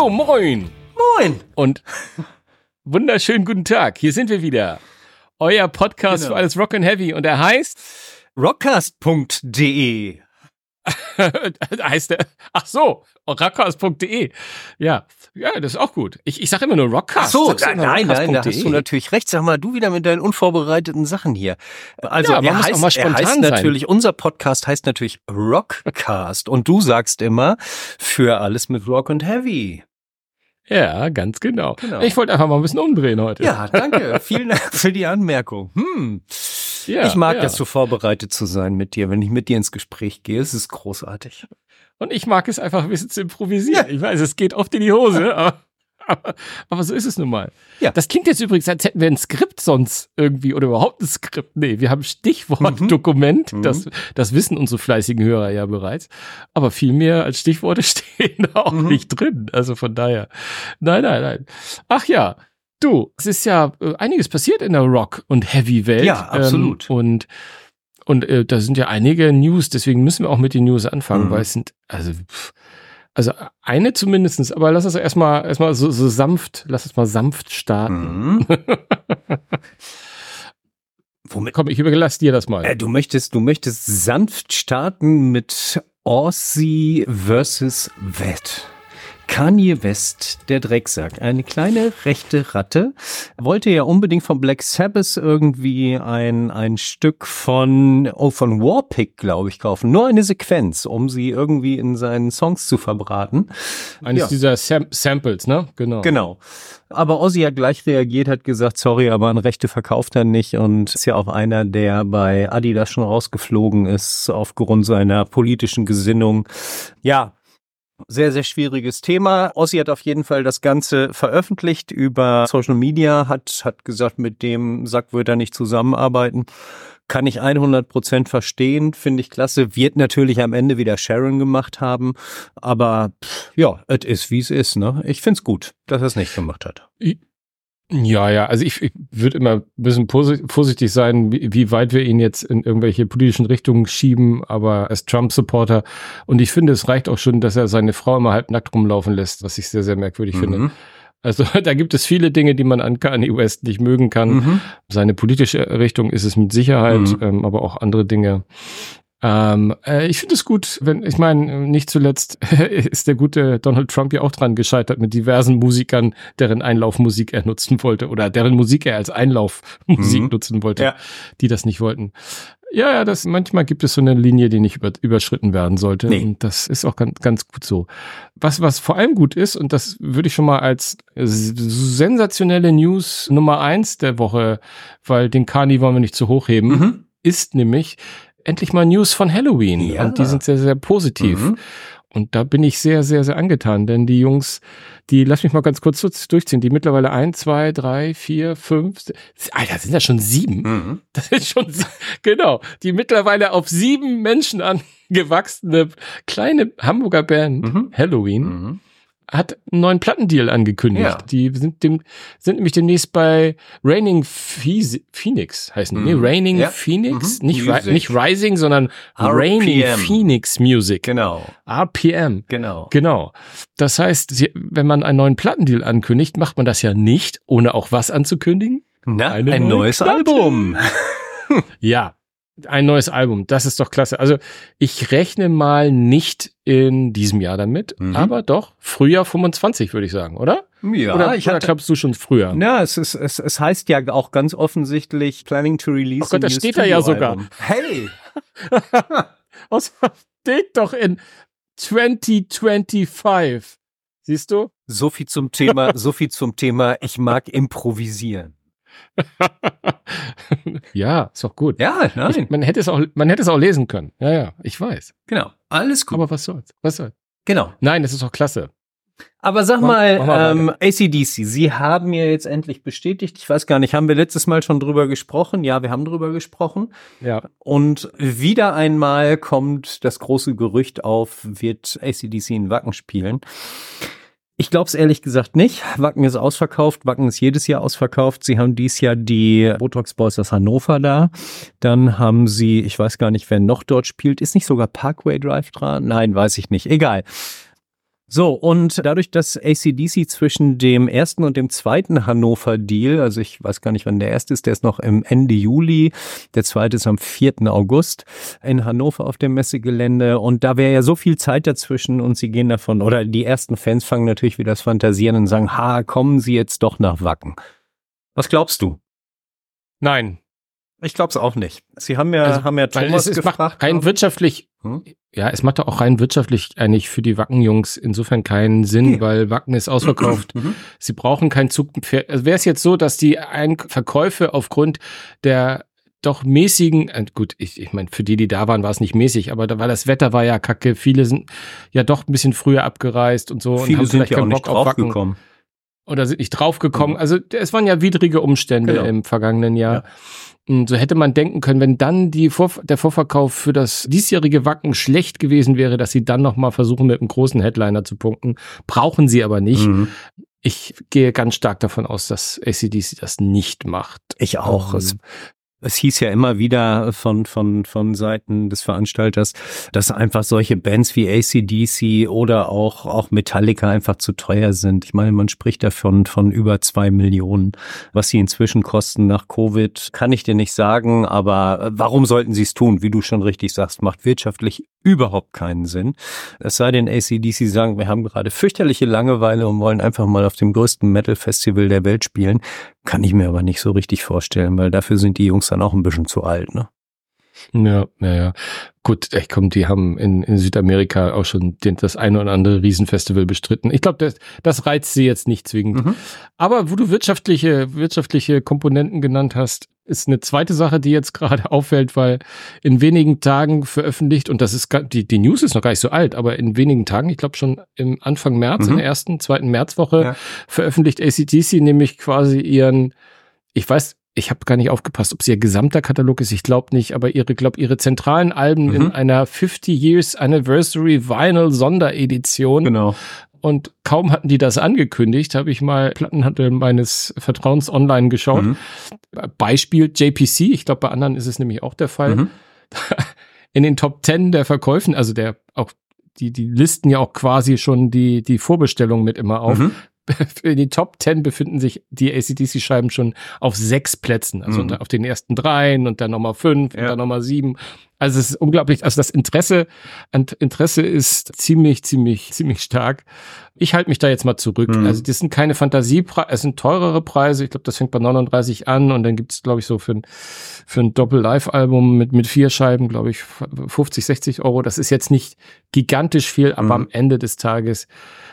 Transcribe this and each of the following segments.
So, moin. Moin. Und wunderschönen guten Tag. Hier sind wir wieder. Euer Podcast Genau. für alles Rock and Heavy. Und er heißt, Rockcast.de. heißt er, ach so, rockcast.de. Ja, ja, das ist auch gut. Ich, ich sage immer nur Rockcast. so, Sagst du nein, nein, nein, da hast du natürlich recht. Sag mal, du wieder mit deinen unvorbereiteten Sachen hier. Also, Ja, man er muss auch heißt, mal spontan heißt natürlich, unser Podcast heißt natürlich Rockcast. Und du sagst immer, für alles mit Rock und Heavy. Ja, ganz genau. Genau. Ich wollte einfach mal ein bisschen umdrehen heute. Ja, danke. Vielen Dank für die Anmerkung. Hm. Ja, ich mag ja. es, so vorbereitet zu sein mit dir. Wenn ich mit dir ins Gespräch gehe, es ist großartig. Und ich mag es einfach ein bisschen zu improvisieren. Ich weiß, es geht oft in die Hose, aber, aber, aber so ist es nun mal. Ja. Das klingt jetzt übrigens, als hätten wir ein Skript sonst irgendwie oder überhaupt ein Skript. Nee, wir haben Stichwort, Mhm. Dokument. Mhm. Das, das wissen unsere fleißigen Hörer ja bereits. Aber viel mehr als Stichworte stehen da auch Mhm. nicht drin. Also von daher. Nein, nein, nein. Ach ja. Du, es ist ja äh, einiges passiert in der Rock- und Heavy-Welt. Ja, absolut. Ähm, und und äh, da sind ja einige News, deswegen müssen wir auch mit den News anfangen, Mhm. weil es sind, also, pff, also eine zumindestens, aber lass uns erstmal erstmal so, so sanft, lass uns mal sanft starten. Mhm. Womit Komm, ich überlasse dir das mal. Äh, du möchtest, du möchtest sanft starten mit Aussie versus Wet. Kanye West, der Drecksack, eine kleine rechte Ratte, wollte ja unbedingt von Black Sabbath irgendwie ein, ein Stück von, oh, von Warpick, glaube ich, kaufen. Nur eine Sequenz, um sie irgendwie in seinen Songs zu verbraten. Eines ja. dieser Sam Samples, ne? Genau. Genau. Aber Ozzy hat gleich reagiert, hat gesagt, sorry, aber an Rechte verkauft er nicht und ist ja auch einer, der bei Adidas schon rausgeflogen ist aufgrund seiner politischen Gesinnung. Ja, sehr, sehr schwieriges Thema. Ozzy hat auf jeden Fall das Ganze veröffentlicht über Social Media, hat, hat gesagt, mit dem Sack wird er nicht zusammenarbeiten. Kann ich 100 Prozent verstehen, finde ich klasse. Wird natürlich am Ende wieder Sharon gemacht haben, aber pff, ja, es ist wie es ist. Ne? Ich find's gut, dass er es nicht gemacht hat. Ja, ja, also ich, ich würde immer ein bisschen vorsichtig sein, wie, wie weit wir ihn jetzt in irgendwelche politischen Richtungen schieben, aber als Trump-Supporter. Und ich finde, es reicht auch schon, dass er seine Frau immer halbnackt rumlaufen lässt, was ich sehr, sehr merkwürdig finde. Mhm. Also da gibt es viele Dinge, die man an Kanye West nicht mögen kann. Mhm. Seine politische Richtung ist es mit Sicherheit, Mhm. ähm, aber auch andere Dinge. Ähm, äh, ich finde es gut, wenn, ich meine, nicht zuletzt ist der gute Donald Trump ja auch dran gescheitert mit diversen Musikern, deren Einlaufmusik er nutzen wollte oder deren Musik er als Einlaufmusik Mhm. nutzen wollte, Ja. die das nicht wollten. Ja, ja, das, manchmal gibt es so eine Linie, die nicht über, überschritten werden sollte. Nee. Und das ist auch ganz, ganz gut so. Was, was vor allem gut ist, und das würde ich schon mal als sensationelle News Nummer eins der Woche, weil den Kani wollen wir nicht zu hoch heben, Mhm. ist nämlich endlich mal News von Halloween. Ja. Und die sind sehr, sehr positiv. Mhm. Und da bin ich sehr, sehr, sehr angetan, denn die Jungs, die, lass mich mal ganz kurz durchziehen, die mittlerweile ein, zwei, drei, vier, fünf, Alter, sind das schon sieben? Mhm. Das ist schon, genau, die mittlerweile auf sieben Menschen angewachsene kleine Hamburger Band Mhm. Halloween Mhm. Hat einen neuen Plattendeal angekündigt. Ja. Die sind dem, sind nämlich demnächst bei Raining Phe- Phoenix heißen die. Nee, Mhm. Raining Ja. Phoenix, Mhm. nicht, Ri nicht Rising, sondern Raining RPM. Phoenix Music. Genau, RPM. genau. Genau. Das heißt, wenn man einen neuen Plattendeal ankündigt, macht man das ja nicht, ohne auch was anzukündigen. Na, Eine ein neue neues Platte. Album. Ja, ein neues Album. Das ist doch klasse. Also ich rechne mal nicht in diesem Jahr damit, Mhm. aber doch Frühjahr 25 würde ich sagen, oder? Ja, oder ich oder hatte, glaubst du schon früher? na, es, ist, es, es heißt ja auch ganz offensichtlich Planning to Release. Oh Gott, das steht da ja Studioalbum. Hey! Was steht doch in 2025? Siehst du? So viel zum Thema, so viel zum Thema, ich mag improvisieren. ja, ist doch gut. Ja, nein. Ich, man hätte es auch, man hätte es auch lesen können. Ja, ja, ich weiß. genau. Alles gut. Aber was soll's? Was soll's? genau. Nein, das ist doch klasse. Aber sag mal, mach mal ähm, ACDC, Sie haben mir jetzt endlich bestätigt, ich weiß gar nicht, haben wir letztes Mal schon drüber gesprochen? Ja, wir haben drüber gesprochen. Ja. Und wieder einmal kommt das große Gerücht auf, wird ACDC in Wacken spielen. Ich glaube es ehrlich gesagt nicht. Wacken ist ausverkauft. Wacken ist jedes Jahr ausverkauft. Sie haben dies Jahr die Botox Boys aus Hannover da. Dann haben sie, ich weiß gar nicht, wer noch dort spielt. Ist nicht sogar Parkway Drive dran? Nein, weiß ich nicht. Egal. So, und dadurch, dass ACDC zwischen dem ersten und dem zweiten Hannover-Deal, also ich weiß gar nicht, wann der erste ist, der ist noch im Ende Juli, der zweite ist am 4. August in Hannover auf dem Messegelände und da wäre ja so viel Zeit dazwischen und sie gehen davon, oder die ersten Fans fangen natürlich wieder das Fantasieren und sagen, ha, kommen sie jetzt doch nach Wacken. Was glaubst du? Nein, ich glaube es auch nicht. Sie haben ja, also, haben ja Thomas es, es gefragt. Rein wirtschaftlich, hm? ja, es macht doch auch rein wirtschaftlich eigentlich für die Wacken-Jungs insofern keinen Sinn, okay. weil Wacken ist ausverkauft. Mhm. Sie brauchen keinen Zug. Also wäre es jetzt so, dass die Ein Verkäufe aufgrund der doch mäßigen, äh, gut, ich, ich meine, für die, die da waren, war es nicht mäßig, aber da, weil das Wetter war ja kacke, viele sind ja doch ein bisschen früher abgereist und so viele und haben sind vielleicht ja keinen Bock auf Wacken. Oder sind nicht draufgekommen. Mhm. Also es waren ja widrige Umstände genau. im vergangenen Jahr. Ja. So hätte man denken können, wenn dann die Vor der Vorverkauf für das diesjährige Wacken schlecht gewesen wäre, dass sie dann nochmal versuchen, mit einem großen Headliner zu punkten. Brauchen sie aber nicht. Mhm. Ich gehe ganz stark davon aus, dass ACDC das nicht macht. Ich auch. Ähm, es hieß ja immer wieder von, von, von Seiten des Veranstalters, dass einfach solche Bands wie ACDC oder auch, auch Metallica einfach zu teuer sind. Ich meine, man spricht davon von über zwei Millionen. Was sie inzwischen kosten nach Covid, kann ich dir nicht sagen, aber warum sollten sie es tun? Wie du schon richtig sagst, macht wirtschaftlich überhaupt keinen Sinn. Es sei denn, ACDC sagen, wir haben gerade fürchterliche Langeweile und wollen einfach mal auf dem größten Metal-Festival der Welt spielen. Kann ich mir aber nicht so richtig vorstellen, weil dafür sind die Jungs dann auch ein bisschen zu alt, ne? Ja, ja, ja. Gut, ich komm, die haben in, in Südamerika auch schon den, das eine oder andere Riesenfestival bestritten. Ich glaube, das, das reizt sie jetzt nicht zwingend. Mhm. Aber wo du wirtschaftliche, wirtschaftliche Komponenten genannt hast, ist eine zweite Sache, die jetzt gerade auffällt, weil in wenigen Tagen veröffentlicht, und das ist die, die News ist noch gar nicht so alt, aber in wenigen Tagen, ich glaube schon im Anfang März, mhm. in der ersten, zweiten Märzwoche, ja. veröffentlicht ACDC nämlich quasi ihren, ich weiß, ich habe gar nicht aufgepasst, ob es ihr gesamter Katalog ist, ich glaube nicht, aber ihre, glaube ihre zentralen Alben mhm. in einer 50 Years Anniversary Vinyl Sonderedition. Genau. Und kaum hatten die das angekündigt, habe ich mal Plattenhandel meines Vertrauens online geschaut. Mhm. Beispiel JPC, ich glaube, bei anderen ist es nämlich auch der Fall. Mhm. In den Top 10 der Verkäufen, also der auch die, die listen ja auch quasi schon die, die Vorbestellung mit immer auf. Mhm. in den Top 10 befinden sich die ACDC-Scheiben schon auf sechs Plätzen. Also mhm. auf den ersten dreien und dann nochmal fünf ja. und dann nochmal sieben. Also es ist unglaublich. Also das Interesse, Interesse ist ziemlich, ziemlich, ziemlich stark. Ich halte mich da jetzt mal zurück. Mhm. Also das sind keine Fantasiepreise, es sind teurere Preise. Ich glaube, das fängt bei 39 an und dann gibt es, glaube ich, so für ein, für ein Doppel-Live-Album mit, mit vier Scheiben, glaube ich, 50, 60 Euro. Das ist jetzt nicht gigantisch viel, aber mhm. am Ende des Tages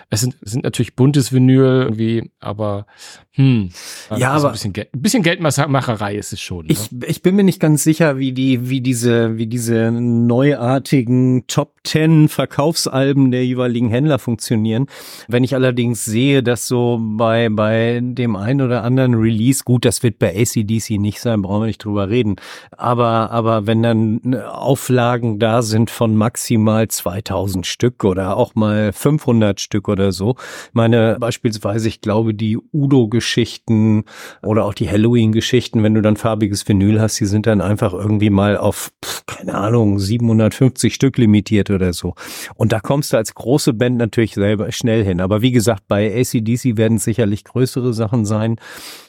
es sind, es sind natürlich buntes Vinyl irgendwie, aber hm, ja, also aber ein bisschen, Geld, ein bisschen Geldmacherei ist es schon. Ne? Ich, ich bin mir nicht ganz sicher, wie die, wie diese, wie diese neuartigen Top Ten Verkaufsalben der jeweiligen Händler funktionieren. Wenn ich allerdings sehe, dass so bei, bei dem einen oder anderen Release, gut, das wird bei ACDC nicht sein, brauchen wir nicht drüber reden. Aber, aber wenn dann Auflagen da sind von maximal 2000 Stück oder auch mal 500 Stück oder so. meine, beispielsweise, ich glaube, die Udo-Geschichten oder auch die Halloween-Geschichten, wenn du dann farbiges Vinyl hast, die sind dann einfach irgendwie mal auf, keine Ahnung, 750 Stück limitiert oder so. Und da kommst du als große Band natürlich selber schnell hin. Aber wie gesagt, bei ACDC werden es sicherlich größere Sachen sein.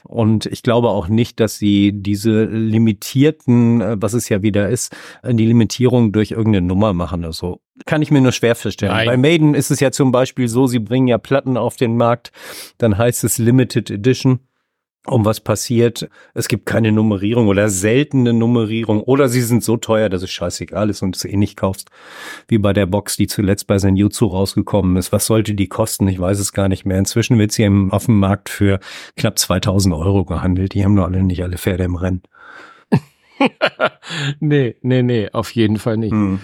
Und ich glaube auch nicht, dass sie diese limitierten, äh, was es ja wieder ist, die Limitierung durch irgendeine Nummer machen. Also kann ich mir nur schwer vorstellen. Nein. Bei Maiden ist es ja zum Beispiel so, sie bringen ja Platten auf den Markt, dann heißt es Limited Edition. Um was passiert, es gibt keine Nummerierung oder seltene Nummerierung oder sie sind so teuer, dass es scheißegal ist und es eh nicht kaufst. Wie bei der Box, die zuletzt bei Senjutsu rausgekommen ist. Was sollte die kosten? Ich weiß es gar nicht mehr. Inzwischen wird sie im, auf dem Markt für knapp 2000 Euro gehandelt. Die haben doch alle nicht alle Pferde im Rennen. nee, nee, nee, auf jeden Fall nicht. Hm.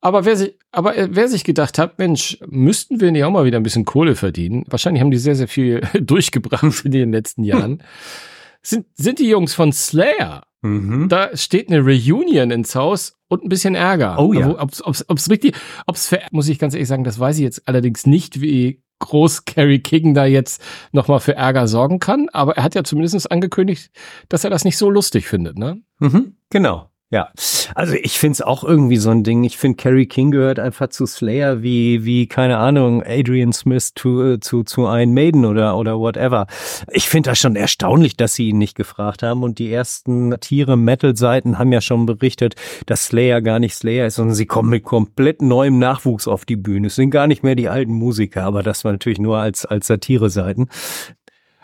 Aber wer sich, aber äh, wer sich gedacht hat, Mensch, müssten wir nicht auch mal wieder ein bisschen Kohle verdienen? Wahrscheinlich haben die sehr, sehr viel durchgebracht in den letzten Jahren. sind, sind die Jungs von Slayer. Mhm. Da steht eine Reunion ins Haus und ein bisschen Ärger. Oh ja. Ob's, ob's, ob's richtig, ob's für, muss ich ganz ehrlich sagen, das weiß ich jetzt allerdings nicht, wie groß Carrie King da jetzt nochmal für Ärger sorgen kann. Aber er hat ja zumindest angekündigt, dass er das nicht so lustig findet, ne? Mhm, genau. Ja, also ich find's auch irgendwie so ein Ding. Ich finde, Carrie King gehört einfach zu Slayer wie, wie, keine Ahnung, Adrian Smith zu, zu, zu Iron Maiden oder, oder whatever. Ich finde das schon erstaunlich, dass sie ihn nicht gefragt haben. Und die ersten Tiere-Metal-Seiten haben ja schon berichtet, dass Slayer gar nicht Slayer ist, sondern sie kommen mit komplett neuem Nachwuchs auf die Bühne. Es sind gar nicht mehr die alten Musiker, aber das war natürlich nur als, als Satire-Seiten.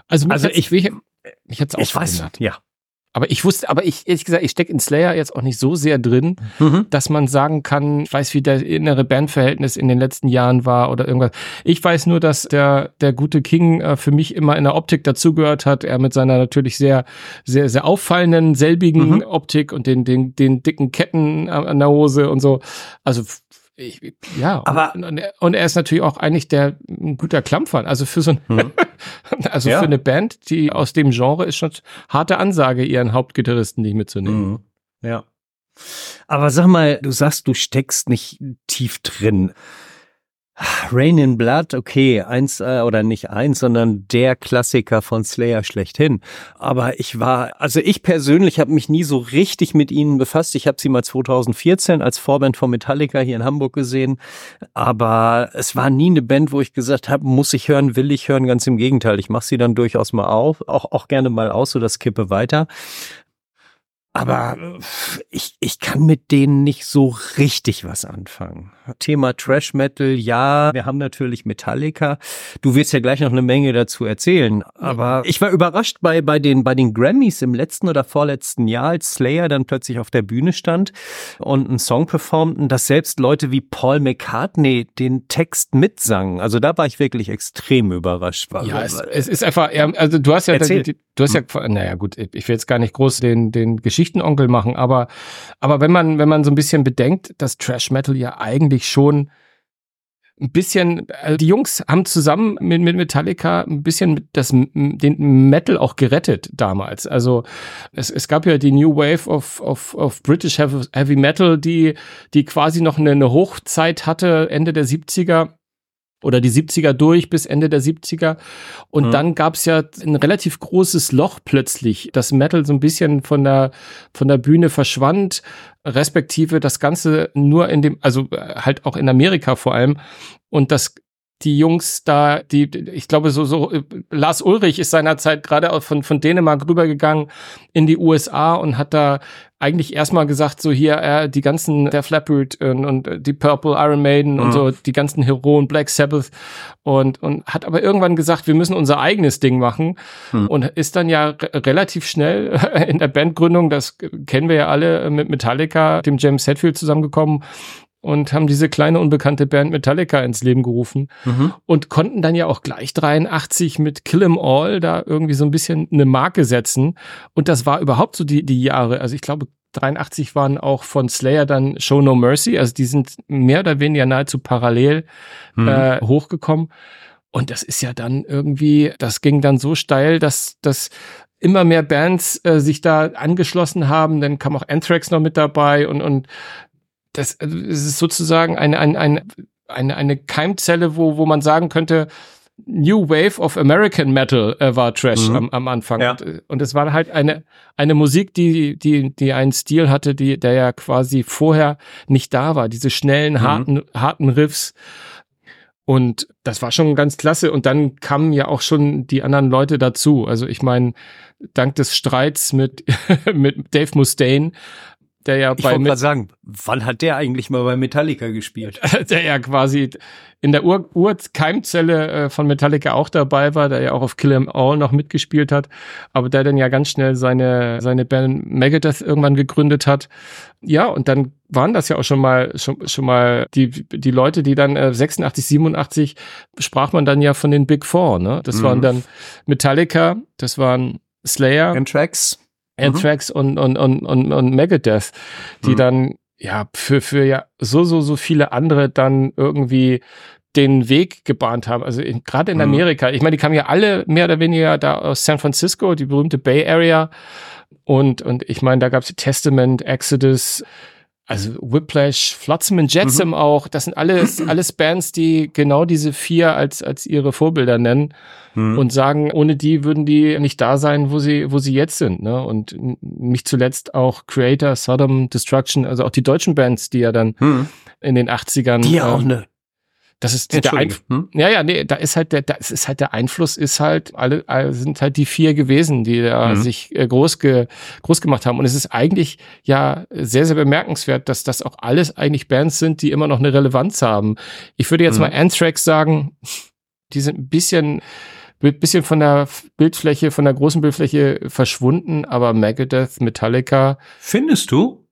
Also, also ich, ich, ich, ich, ich weiß, ja. Aber ich wusste, aber ich, ehrlich gesagt, ich stecke in Slayer jetzt auch nicht so sehr drin, mhm. dass man sagen kann, ich weiß, wie der innere Bandverhältnis in den letzten Jahren war oder irgendwas. Ich weiß nur, dass der, der gute King äh, für mich immer in der Optik dazugehört hat. Er mit seiner natürlich sehr, sehr, sehr auffallenden, selbigen mhm. Optik und den, den, den dicken Ketten an der Hose und so. Also ich, ja, aber und, und, er ist natürlich auch eigentlich der ein guter Klampfer. Also für so ein, hm. also ja. für eine Band, die aus dem Genre ist schon harte Ansage, ihren Hauptgitarristen nicht mitzunehmen. Mhm. Ja. Aber sag mal, du sagst, du steckst nicht tief drin. Rain in Blood, okay, eins äh, oder nicht eins, sondern der Klassiker von Slayer schlechthin. Aber ich war, also ich persönlich habe mich nie so richtig mit ihnen befasst. Ich habe sie mal 2014 als Vorband von Metallica hier in Hamburg gesehen, aber es war nie eine Band, wo ich gesagt habe, muss ich hören, will ich hören. Ganz im Gegenteil, ich mache sie dann durchaus mal auf, auch auch gerne mal aus, so das kippe weiter. Aber ich, ich kann mit denen nicht so richtig was anfangen. Thema Trash Metal, ja, wir haben natürlich Metallica. Du wirst ja gleich noch eine Menge dazu erzählen. Aber ich war überrascht bei, bei, den, bei den Grammys im letzten oder vorletzten Jahr, als Slayer dann plötzlich auf der Bühne stand und einen Song performten, dass selbst Leute wie Paul McCartney den Text mitsangen. Also da war ich wirklich extrem überrascht. Ja, es, es ist einfach, also du hast ja, die, du hast ja, naja gut, ich will jetzt gar nicht groß den, den Geschichtenonkel machen, aber, aber wenn man, wenn man so ein bisschen bedenkt, dass Trash Metal ja eigentlich schon ein bisschen, also die Jungs haben zusammen mit, mit Metallica ein bisschen das, den Metal auch gerettet damals. Also es, es gab ja die New Wave of, of, of British Heavy Metal, die, die quasi noch eine, eine Hochzeit hatte, Ende der 70er oder die 70er durch bis Ende der 70er. Und mhm. dann gab es ja ein relativ großes Loch plötzlich, das Metal so ein bisschen von der, von der Bühne verschwand, respektive das Ganze nur in dem, also äh, halt auch in Amerika vor allem. Und das die Jungs da, die, ich glaube, so, so, Lars Ulrich ist seinerzeit gerade von, von Dänemark rübergegangen in die USA und hat da eigentlich erstmal gesagt, so hier, äh, die ganzen, der Flappert und, und die Purple Iron Maiden mhm. und so, die ganzen Heroen, Black Sabbath und, und hat aber irgendwann gesagt, wir müssen unser eigenes Ding machen mhm. und ist dann ja relativ schnell in der Bandgründung, das kennen wir ja alle, mit Metallica, dem James Hetfield zusammengekommen und haben diese kleine unbekannte Band Metallica ins Leben gerufen mhm. und konnten dann ja auch gleich 83 mit Kill 'Em All da irgendwie so ein bisschen eine Marke setzen und das war überhaupt so die, die Jahre, also ich glaube 83 waren auch von Slayer dann Show No Mercy, also die sind mehr oder weniger nahezu parallel mhm. äh, hochgekommen und das ist ja dann irgendwie, das ging dann so steil, dass dass immer mehr Bands äh, sich da angeschlossen haben. Dann kam auch Anthrax noch mit dabei und, und das, also es ist sozusagen eine, eine, eine, eine, eine Keimzelle, wo, wo man sagen könnte, New Wave of American Metal äh, war Trash mhm. am, am Anfang. Ja. Und, und es war halt eine, eine Musik, die, die, die einen Stil hatte, die, der ja quasi vorher nicht da war. Diese schnellen, mhm. harten, harten Riffs. Und das war schon ganz klasse. Und dann kamen ja auch schon die anderen Leute dazu. Also ich meine, dank des Streits mit, mit Dave Mustaine der ja ich bei. Ich wollte gerade sagen, wann hat der eigentlich mal bei Metallica gespielt? der ja quasi in der Ur Urkeimzelle äh, von Metallica auch dabei war, der ja auch auf Kill 'Em All noch mitgespielt hat, aber der dann ja ganz schnell seine, seine Band Megadeth irgendwann gegründet hat. Ja, und dann waren das ja auch schon mal schon, schon mal die die Leute, die dann äh, 86, 87 sprach man dann ja von den Big Four, ne? Das mhm. waren dann Metallica, das waren Slayer, Anthrax, Anthrax mhm. und, und, und, und, und Megadeth, die mhm. dann ja für, für ja so, so, so viele andere dann irgendwie den Weg gebahnt haben. Also gerade in mhm. Amerika, ich meine, die kamen ja alle mehr oder weniger da aus San Francisco, die berühmte Bay Area. Und, und ich meine, da gab es Testament, Exodus, also Whiplash, Flotsam and Jetsam mhm. auch, das sind alles, alles Bands, die genau diese vier als, als ihre Vorbilder nennen mhm. und sagen, ohne die würden die nicht da sein, wo sie, wo sie jetzt sind, ne? Und nicht zuletzt auch Creator, Sodom, Destruction, also auch die deutschen Bands, die ja dann mhm. in den 80ern. Die ja ähm, auch eine das ist der Einfluss. Hm? Ja, ja, nee, da ist halt der, da ist halt der Einfluss ist halt alle, alle sind halt die vier gewesen, die da mhm. sich äh, groß ge, groß gemacht haben. Und es ist eigentlich ja sehr, sehr bemerkenswert, dass das auch alles eigentlich Bands sind, die immer noch eine Relevanz haben. Ich würde jetzt mhm. mal Anthrax sagen, die sind ein bisschen bisschen von der Bildfläche, von der großen Bildfläche verschwunden, aber Megadeth, Metallica. Findest du?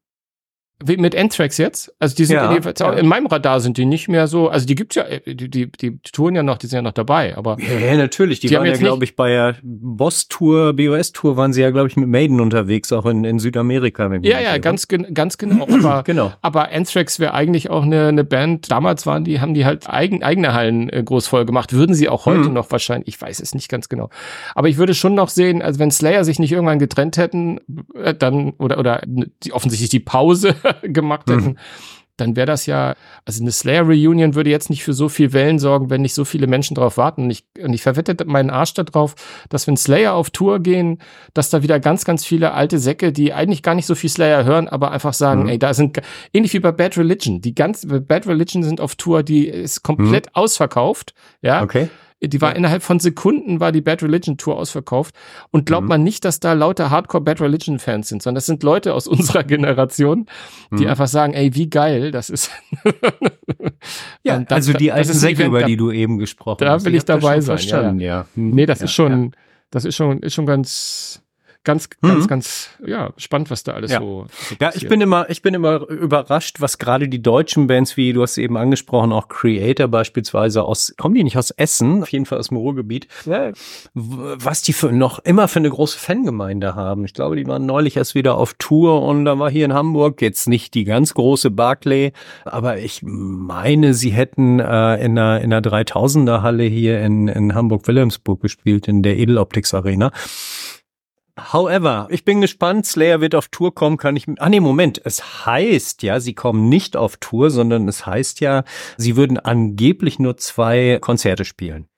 Wie mit Anthrax jetzt? Also die sind ja, in, ja. in, meinem Radar sind die nicht mehr so, also die gibt's ja, äh, die, die, die touren ja noch, die sind ja noch dabei, aber. Ja, natürlich, die, die waren ja, glaube ich, bei der Boss-Tour, BOS-Tour waren sie ja, glaube ich, mit Maiden unterwegs, auch in, in Südamerika. ja, ja, ganz, ganz genau. aber, genau. Aber Anthrax wäre eigentlich auch eine, eine Band, damals waren die, haben die halt eigen, eigene Hallen äh, groß voll gemacht, würden sie auch heute hm. noch wahrscheinlich, ich weiß es nicht ganz genau. Aber ich würde schon noch sehen, also wenn Slayer sich nicht irgendwann getrennt hätten, äh, dann, oder, oder die, offensichtlich die Pause gemacht hätten, mhm. dann wäre das ja, also eine Slayer-Reunion würde jetzt nicht für so viel Wellen sorgen, wenn nicht so viele Menschen drauf warten. Und ich, und ich verwette meinen Arsch darauf, dass wenn Slayer auf Tour gehen, dass da wieder ganz, ganz viele alte Säcke, die eigentlich gar nicht so viel Slayer hören, aber einfach sagen, mhm. ey, da sind, ähnlich wie bei Bad Religion, die ganz, Bad Religion sind auf Tour, die ist komplett mhm. ausverkauft, ja. Okay. Die war ja. innerhalb von Sekunden war die Bad Religion Tour ausverkauft. Und glaubt mhm. man nicht, dass da lauter Hardcore Bad Religion Fans sind, sondern das sind Leute aus unserer Generation, die mhm. einfach sagen, ey, wie geil, das ist. ja, das, also die alten Säcke, über die du eben gesprochen hast. Da will ich, ich dabei sein. Ja, ja. Nee, das ja, ist schon, das ist schon, ist schon ganz, ganz, ganz, mhm. ganz, ja, spannend, was da alles ja. so, so Ja, ich bin immer, ich bin immer überrascht, was gerade die deutschen Bands, wie du hast eben angesprochen, auch Creator beispielsweise aus, kommen die nicht aus Essen, auf jeden Fall aus dem Ruhrgebiet, ja. was die für noch immer für eine große Fangemeinde haben. Ich glaube, die waren neulich erst wieder auf Tour und da war hier in Hamburg jetzt nicht die ganz große Barclay, aber ich meine, sie hätten äh, in einer, in einer 3000er Halle hier in, in Hamburg-Wilhelmsburg gespielt, in der Edeloptics Arena. However, ich bin gespannt. Slayer wird auf Tour kommen, kann ich. Ah nee, Moment. Es heißt ja, sie kommen nicht auf Tour, sondern es heißt ja, sie würden angeblich nur zwei Konzerte spielen.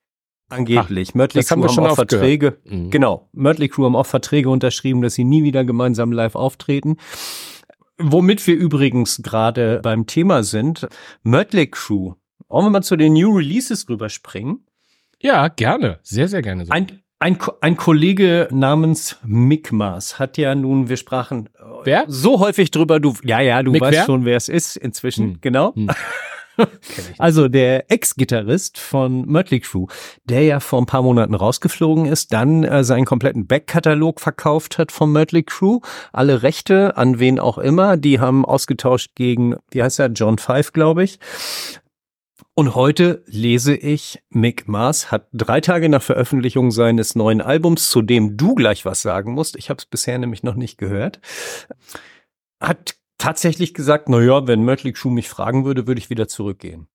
Angeblich. Ach, Mötley Crew haben, auch Verträge. Mhm. Genau. Mötley Crew haben auch Verträge unterschrieben, dass sie nie wieder gemeinsam live auftreten. Womit wir übrigens gerade beim Thema sind. Mötley Crew. Wollen wir mal zu den New Releases rüberspringen? Ja, gerne. Sehr, sehr gerne. So. Ein, ein, ein Kollege namens Mikmas hat ja nun, wir sprachen wer? so häufig drüber, du, ja, ja, du Mick weißt wer? schon, wer es ist inzwischen, hm. genau. Hm. also der Ex-Gitarrist von Mötley Crew, der ja vor ein paar Monaten rausgeflogen ist, dann äh, seinen kompletten Backkatalog verkauft hat von Mötley Crew, alle Rechte an wen auch immer, die haben ausgetauscht gegen, wie heißt er, John Five, glaube ich. Und heute lese ich, Mick Mars hat drei Tage nach Veröffentlichung seines neuen Albums, zu dem du gleich was sagen musst, ich habe es bisher nämlich noch nicht gehört, hat tatsächlich gesagt, na ja, wenn Mötley Crüe mich fragen würde, würde ich wieder zurückgehen.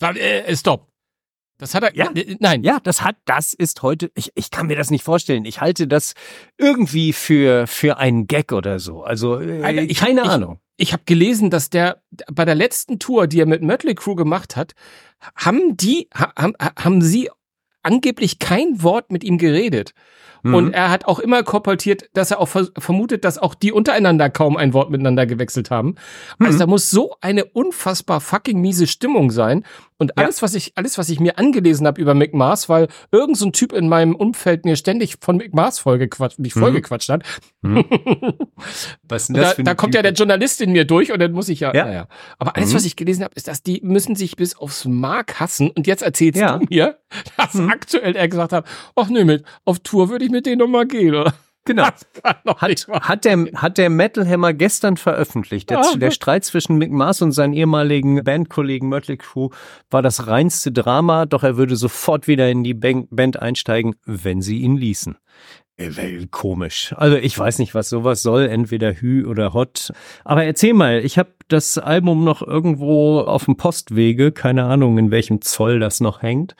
Äh, stopp. Das hat er. Ja, äh, nein. Ja, das hat, das ist heute. Ich, ich kann mir das nicht vorstellen. Ich halte das irgendwie für für einen Gag oder so. Also äh, ich, keine ich, Ahnung ich habe gelesen, dass der bei der letzten Tour, die er mit Mötley Crew gemacht hat, haben die haben, haben sie angeblich kein Wort mit ihm geredet. Mhm. Und er hat auch immer kolportiert, dass er auch vermutet, dass auch die untereinander kaum ein Wort miteinander gewechselt haben. Also mhm. da muss so eine unfassbar fucking miese Stimmung sein. Und alles, ja. was ich, alles, was ich mir angelesen habe über Mick Mars, weil irgend so ein Typ in meinem Umfeld mir ständig von Mick Mars vollgequatscht, mich mhm. vollgequatscht hat. Mhm. was denn das da, da kommt ja der Journalist in mir durch und dann muss ich ja, ja. naja. Aber alles, mhm. was ich gelesen habe, ist, dass die müssen sich bis aufs Mark hassen. Und jetzt erzählst ja. du mir, dass aktuell er gesagt hat, ach nee, mit, auf Tour würde ich mit denen nochmal gehen, oder? Genau. Hat, hat, der, hat der Metal Hammer gestern veröffentlicht. Der, der Streit zwischen Mick Mars und seinen ehemaligen Bandkollegen Mötley Crew war das reinste Drama, doch er würde sofort wieder in die Band einsteigen, wenn sie ihn ließen. Äh, komisch. Also ich weiß nicht, was sowas soll, entweder Hü oder Hot. Aber erzähl mal, ich habe das Album noch irgendwo auf dem Postwege, keine Ahnung, in welchem Zoll das noch hängt.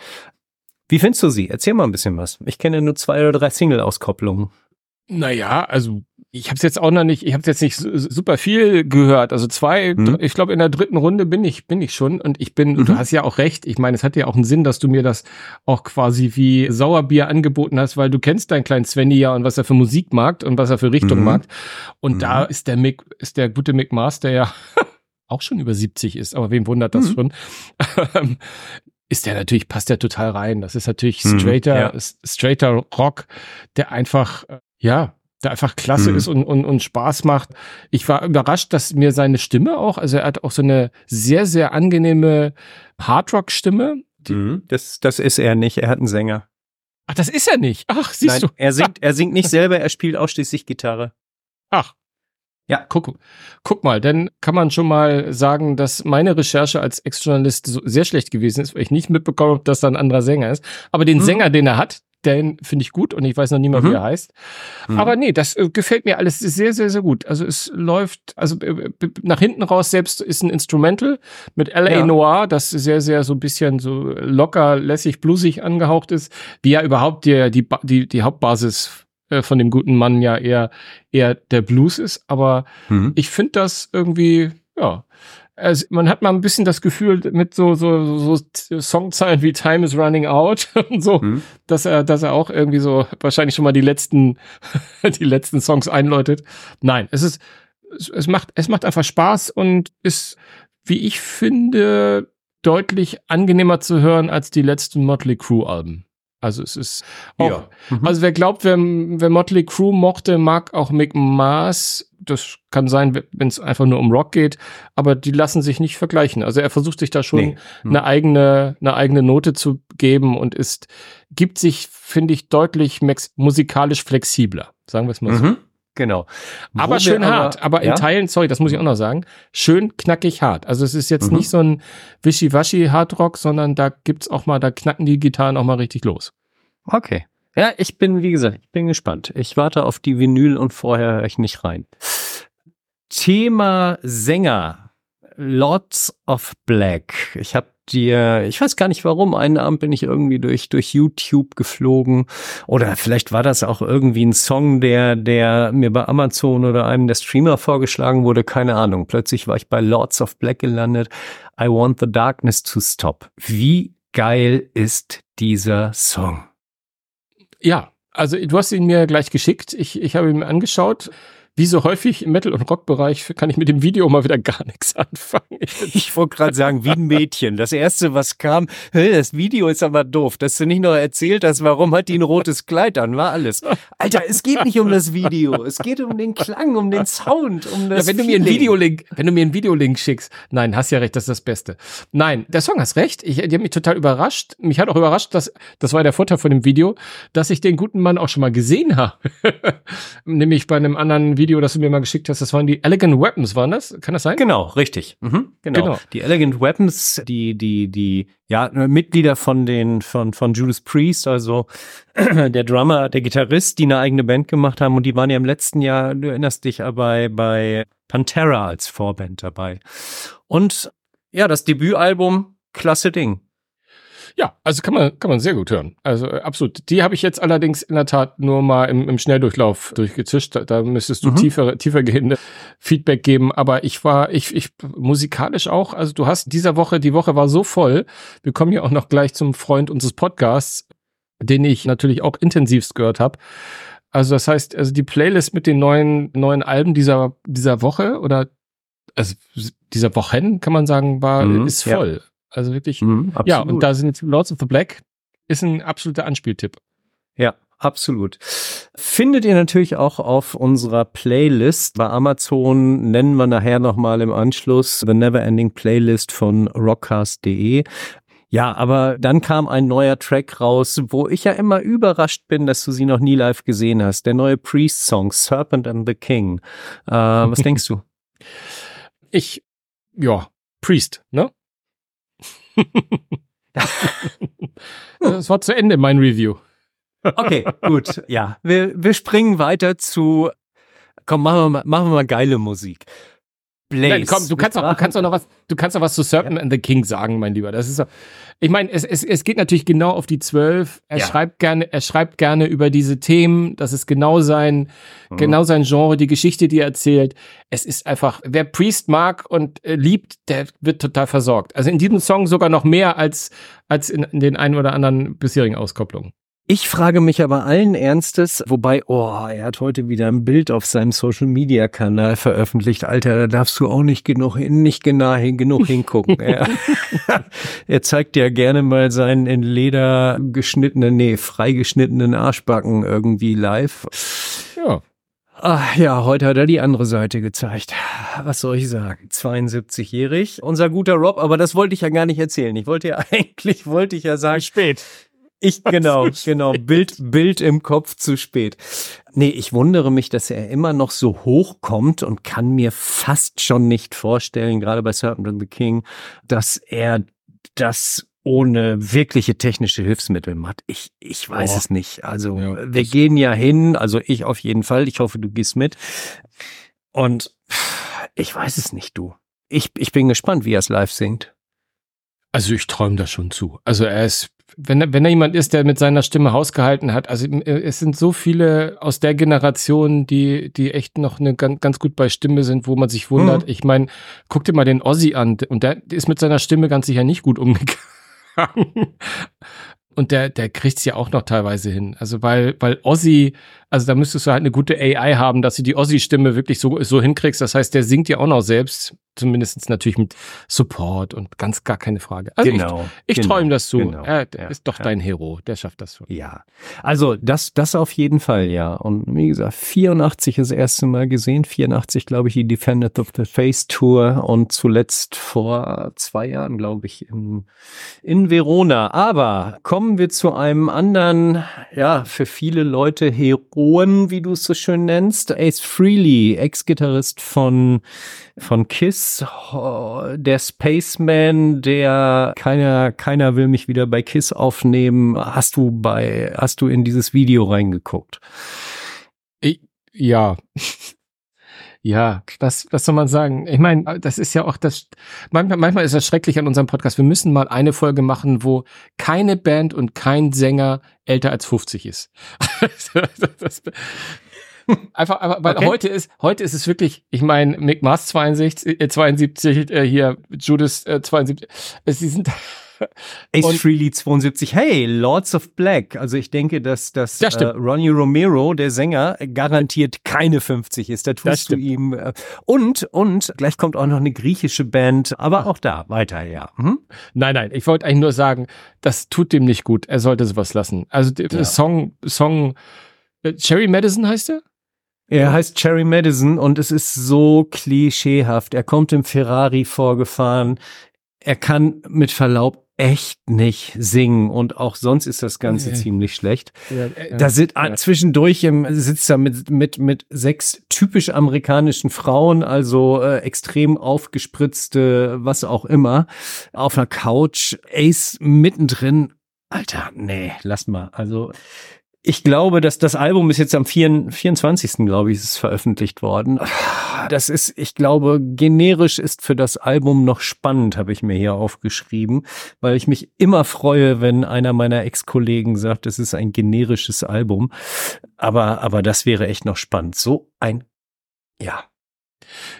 Wie findest du sie? Erzähl mal ein bisschen was. Ich kenne nur zwei oder drei Single-Auskopplungen. Naja, also ich habe es jetzt auch noch nicht, ich habe jetzt nicht super viel gehört. Also zwei, mhm. ich glaube in der dritten Runde bin ich bin ich schon und ich bin. Mhm. Du hast ja auch recht. Ich meine, es hat ja auch einen Sinn, dass du mir das auch quasi wie Sauerbier angeboten hast, weil du kennst deinen kleinen Svenny ja und was er für Musik mag und was er für Richtung mhm. mag. Und da mhm. ist der Mick, ist der gute Mick Master ja auch schon über 70 ist. Aber wem wundert das mhm. schon? Ist der natürlich, passt der total rein. Das ist natürlich mhm, straighter, ja. straighter Rock, der einfach, äh, ja, der einfach klasse mhm. ist und, und, und Spaß macht. Ich war überrascht, dass mir seine Stimme auch, also er hat auch so eine sehr, sehr angenehme Hardrock-Stimme. Mhm. Das, das ist er nicht, er hat einen Sänger. Ach, das ist er nicht. Ach, siehst Nein, du. Er singt, er singt nicht selber, er spielt ausschließlich Gitarre. Ach, ja, guck, guck mal, dann kann man schon mal sagen, dass meine Recherche als Ex-Journalist so sehr schlecht gewesen ist, weil ich nicht mitbekommen habe, dass da ein anderer Sänger ist. Aber den mhm. Sänger, den er hat, den finde ich gut und ich weiß noch nie mal, mhm. wie er heißt. Mhm. Aber nee, das äh, gefällt mir alles sehr, sehr, sehr gut. Also es läuft, also äh, nach hinten raus selbst ist ein Instrumental mit L.A. Ja. Noir, das sehr, sehr so ein bisschen so locker, lässig, bluesig angehaucht ist, wie ja überhaupt die, die, die, die Hauptbasis äh, von dem guten Mann ja eher, eher der Blues ist. Aber mhm. ich finde das irgendwie, ja, also man hat mal ein bisschen das Gefühl mit so so so Songzeilen wie Time is Running Out und so, mhm. dass er dass er auch irgendwie so wahrscheinlich schon mal die letzten die letzten Songs einläutet. Nein, es ist es macht es macht einfach Spaß und ist wie ich finde deutlich angenehmer zu hören als die letzten Motley Crue Alben. Also es ist auch, ja. mhm. also wer glaubt, wer, wer Motley Crue mochte, mag auch Mick Mars. Das kann sein, wenn es einfach nur um Rock geht, aber die lassen sich nicht vergleichen. Also er versucht sich da schon nee. mhm. eine eigene, eine eigene Note zu geben und ist, gibt sich, finde ich, deutlich musikalisch flexibler. Sagen wir es mal so. Mhm. Genau. Wo aber schön aber, hart. Aber ja? in Teilen, sorry, das muss ich auch noch sagen, schön knackig hart. Also es ist jetzt mhm. nicht so ein Wischiwaschi-Hardrock, sondern da gibt's auch mal, da knacken die Gitarren auch mal richtig los. Okay. Ja, ich bin, wie gesagt, ich bin gespannt. Ich warte auf die Vinyl und vorher höre ich nicht rein. Thema Sänger. Lots of Black. Ich habe dir, ich weiß gar nicht warum, einen Abend bin ich irgendwie durch, durch YouTube geflogen. Oder vielleicht war das auch irgendwie ein Song, der, der mir bei Amazon oder einem der Streamer vorgeschlagen wurde. Keine Ahnung. Plötzlich war ich bei Lords of Black gelandet. I want the darkness to stop. Wie geil ist dieser Song? Ja, also du hast ihn mir gleich geschickt. Ich, ich habe ihn mir angeschaut wie so häufig im Metal- und Rock-Bereich kann ich mit dem Video mal wieder gar nichts anfangen. Ich wollte gerade sagen, wie ein Mädchen. Das erste, was kam, das Video ist aber doof, dass du nicht noch erzählt hast, warum hat die ein rotes Kleid an, war alles. Alter, es geht nicht um das Video, es geht um den Klang, um den Sound, um das. Ja, wenn du mir einen Videolink, wenn du mir einen Videolink schickst, nein, hast ja recht, das ist das Beste. Nein, der Song hast recht. Ich, die hat mich total überrascht. Mich hat auch überrascht, dass das war der Vorteil von dem Video, dass ich den guten Mann auch schon mal gesehen habe, nämlich bei einem anderen Video Video, das du mir mal geschickt hast, das waren die Elegant Weapons, waren das? Kann das sein? Genau, richtig. Mhm, genau. genau. Die Elegant Weapons, die, die, die, ja, Mitglieder von den, von, von Judas Priest, also der Drummer, der Gitarrist, die eine eigene Band gemacht haben und die waren ja im letzten Jahr, du erinnerst dich, bei, bei Pantera als Vorband dabei. Und ja, das Debütalbum, klasse Ding. Ja, also kann man, kann man sehr gut hören. Also äh, absolut. Die habe ich jetzt allerdings in der Tat nur mal im, im Schnelldurchlauf durchgezischt. Da, da müsstest du mhm. tiefer, tiefer gehende Feedback geben. Aber ich war, ich, ich musikalisch auch, also du hast dieser Woche, die Woche war so voll. Wir kommen ja auch noch gleich zum Freund unseres Podcasts, den ich natürlich auch intensivst gehört habe. Also das heißt, also die Playlist mit den neuen, neuen Alben dieser, dieser Woche oder also dieser Wochen, kann man sagen, war, mhm, ist voll. Ja. Also wirklich. Mhm, ja, und da sind Lords of the Black ist ein absoluter Anspieltipp. Ja, absolut. Findet ihr natürlich auch auf unserer Playlist. Bei Amazon nennen wir nachher nochmal im Anschluss The Neverending Playlist von rockcast.de. Ja, aber dann kam ein neuer Track raus, wo ich ja immer überrascht bin, dass du sie noch nie live gesehen hast. Der neue Priest-Song, Serpent and the King. Äh, was denkst du? Ich, ja, Priest, ne? Das war zu Ende mein Review. Okay, gut. Ja, wir, wir springen weiter zu. Komm, machen wir mal, machen wir mal geile Musik. Blaze. Nein, komm, du kannst auch, du kannst auch noch was, du kannst auch was zu Serpent ja. and the King sagen, mein Lieber. Das ist, ich meine, es, es, es geht natürlich genau auf die zwölf. Er ja. schreibt gerne, er schreibt gerne über diese Themen. Das ist genau sein, mhm. genau sein Genre, die Geschichte, die er erzählt. Es ist einfach, wer Priest mag und äh, liebt, der wird total versorgt. Also in diesem Song sogar noch mehr als, als in, in den einen oder anderen bisherigen Auskopplungen. Ich frage mich aber allen Ernstes, wobei, oh, er hat heute wieder ein Bild auf seinem Social Media Kanal veröffentlicht. Alter, da darfst du auch nicht genug, nicht genau hin, genug hingucken. er, er zeigt ja gerne mal seinen in Leder geschnittenen, nee, freigeschnittenen Arschbacken irgendwie live. Ja. Ach, ja, heute hat er die andere Seite gezeigt. Was soll ich sagen? 72-jährig. Unser guter Rob, aber das wollte ich ja gar nicht erzählen. Ich wollte ja eigentlich, wollte ich ja sagen. Spät. Ich, genau, genau. Bild, Bild im Kopf zu spät. Nee, ich wundere mich, dass er immer noch so hoch kommt und kann mir fast schon nicht vorstellen, gerade bei Serpent and the King, dass er das ohne wirkliche technische Hilfsmittel macht. Ich, ich weiß oh. es nicht. Also ja, wir gehen ja hin, also ich auf jeden Fall. Ich hoffe, du gehst mit. Und ich weiß es nicht, du. Ich, ich bin gespannt, wie er es live singt. Also ich träume da schon zu. Also er ist wenn, wenn er jemand ist, der mit seiner Stimme hausgehalten hat, also äh, es sind so viele aus der Generation, die, die echt noch eine ganz, ganz gut bei Stimme sind, wo man sich wundert. Mhm. Ich meine, guck dir mal den Ozzy an und der ist mit seiner Stimme ganz sicher nicht gut umgegangen. Und der, der kriegt's ja auch noch teilweise hin. Also weil, weil Ozzy, also da müsstest du halt eine gute AI haben, dass du die Ozzy-Stimme wirklich so, so hinkriegst. Das heißt, der singt ja auch noch selbst zumindest natürlich mit Support und ganz gar keine Frage. Also genau. Ich, ich genau, träume das zu. Genau, er ja, ist doch ja. dein Hero, der schafft das schon. Ja, also das, das auf jeden Fall, ja. Und wie gesagt, 84 das erste Mal gesehen, 84 glaube ich die Defenders of the Face Tour und zuletzt vor zwei Jahren glaube ich in, in Verona. Aber kommen wir zu einem anderen, ja, für viele Leute Heroen, wie du es so schön nennst. Ace Freely, Ex-Gitarrist von von Kiss, der Spaceman, der keiner, keiner will mich wieder bei Kiss aufnehmen. Hast du bei, hast du in dieses Video reingeguckt? Ich, ja. Ja, was, was soll man sagen? Ich meine, das ist ja auch das, manchmal, manchmal ist das schrecklich an unserem Podcast. Wir müssen mal eine Folge machen, wo keine Band und kein Sänger älter als 50 ist. das, einfach, einfach weil okay. heute ist, heute ist es wirklich, ich meine, Mick Mars 62, äh, 72, äh, hier Judas äh, 72, äh, sie sind Ace Frehley 72, hey, Lords of Black. Also ich denke, dass, dass äh, Ronnie Romero, der Sänger, garantiert keine 50 ist. Da tust du ihm. Äh, und, und, gleich kommt auch noch eine griechische Band, aber auch da weiter, ja. Hm? Nein, nein, ich wollte eigentlich nur sagen, das tut dem nicht gut. Er sollte sowas lassen. Also ja. Song, Song, äh, Cherry Madison heißt er? Er heißt Cherry Madison und es ist so klischeehaft. Er kommt im Ferrari vorgefahren. Er kann mit Verlaub echt nicht singen und auch sonst ist das Ganze nee. ziemlich schlecht. Ja, äh, da sind ja. zwischendurch im, sitzt er mit, mit, mit sechs typisch amerikanischen Frauen, also äh, extrem aufgespritzte, was auch immer, auf einer Couch, Ace mittendrin. Alter, nee, lass mal. Also ich glaube, dass das Album ist jetzt am 24. glaube ich, ist es veröffentlicht worden. Das ist, ich glaube, generisch ist für das Album noch spannend, habe ich mir hier aufgeschrieben, weil ich mich immer freue, wenn einer meiner Ex-Kollegen sagt, es ist ein generisches Album. Aber, aber das wäre echt noch spannend. So ein, ja.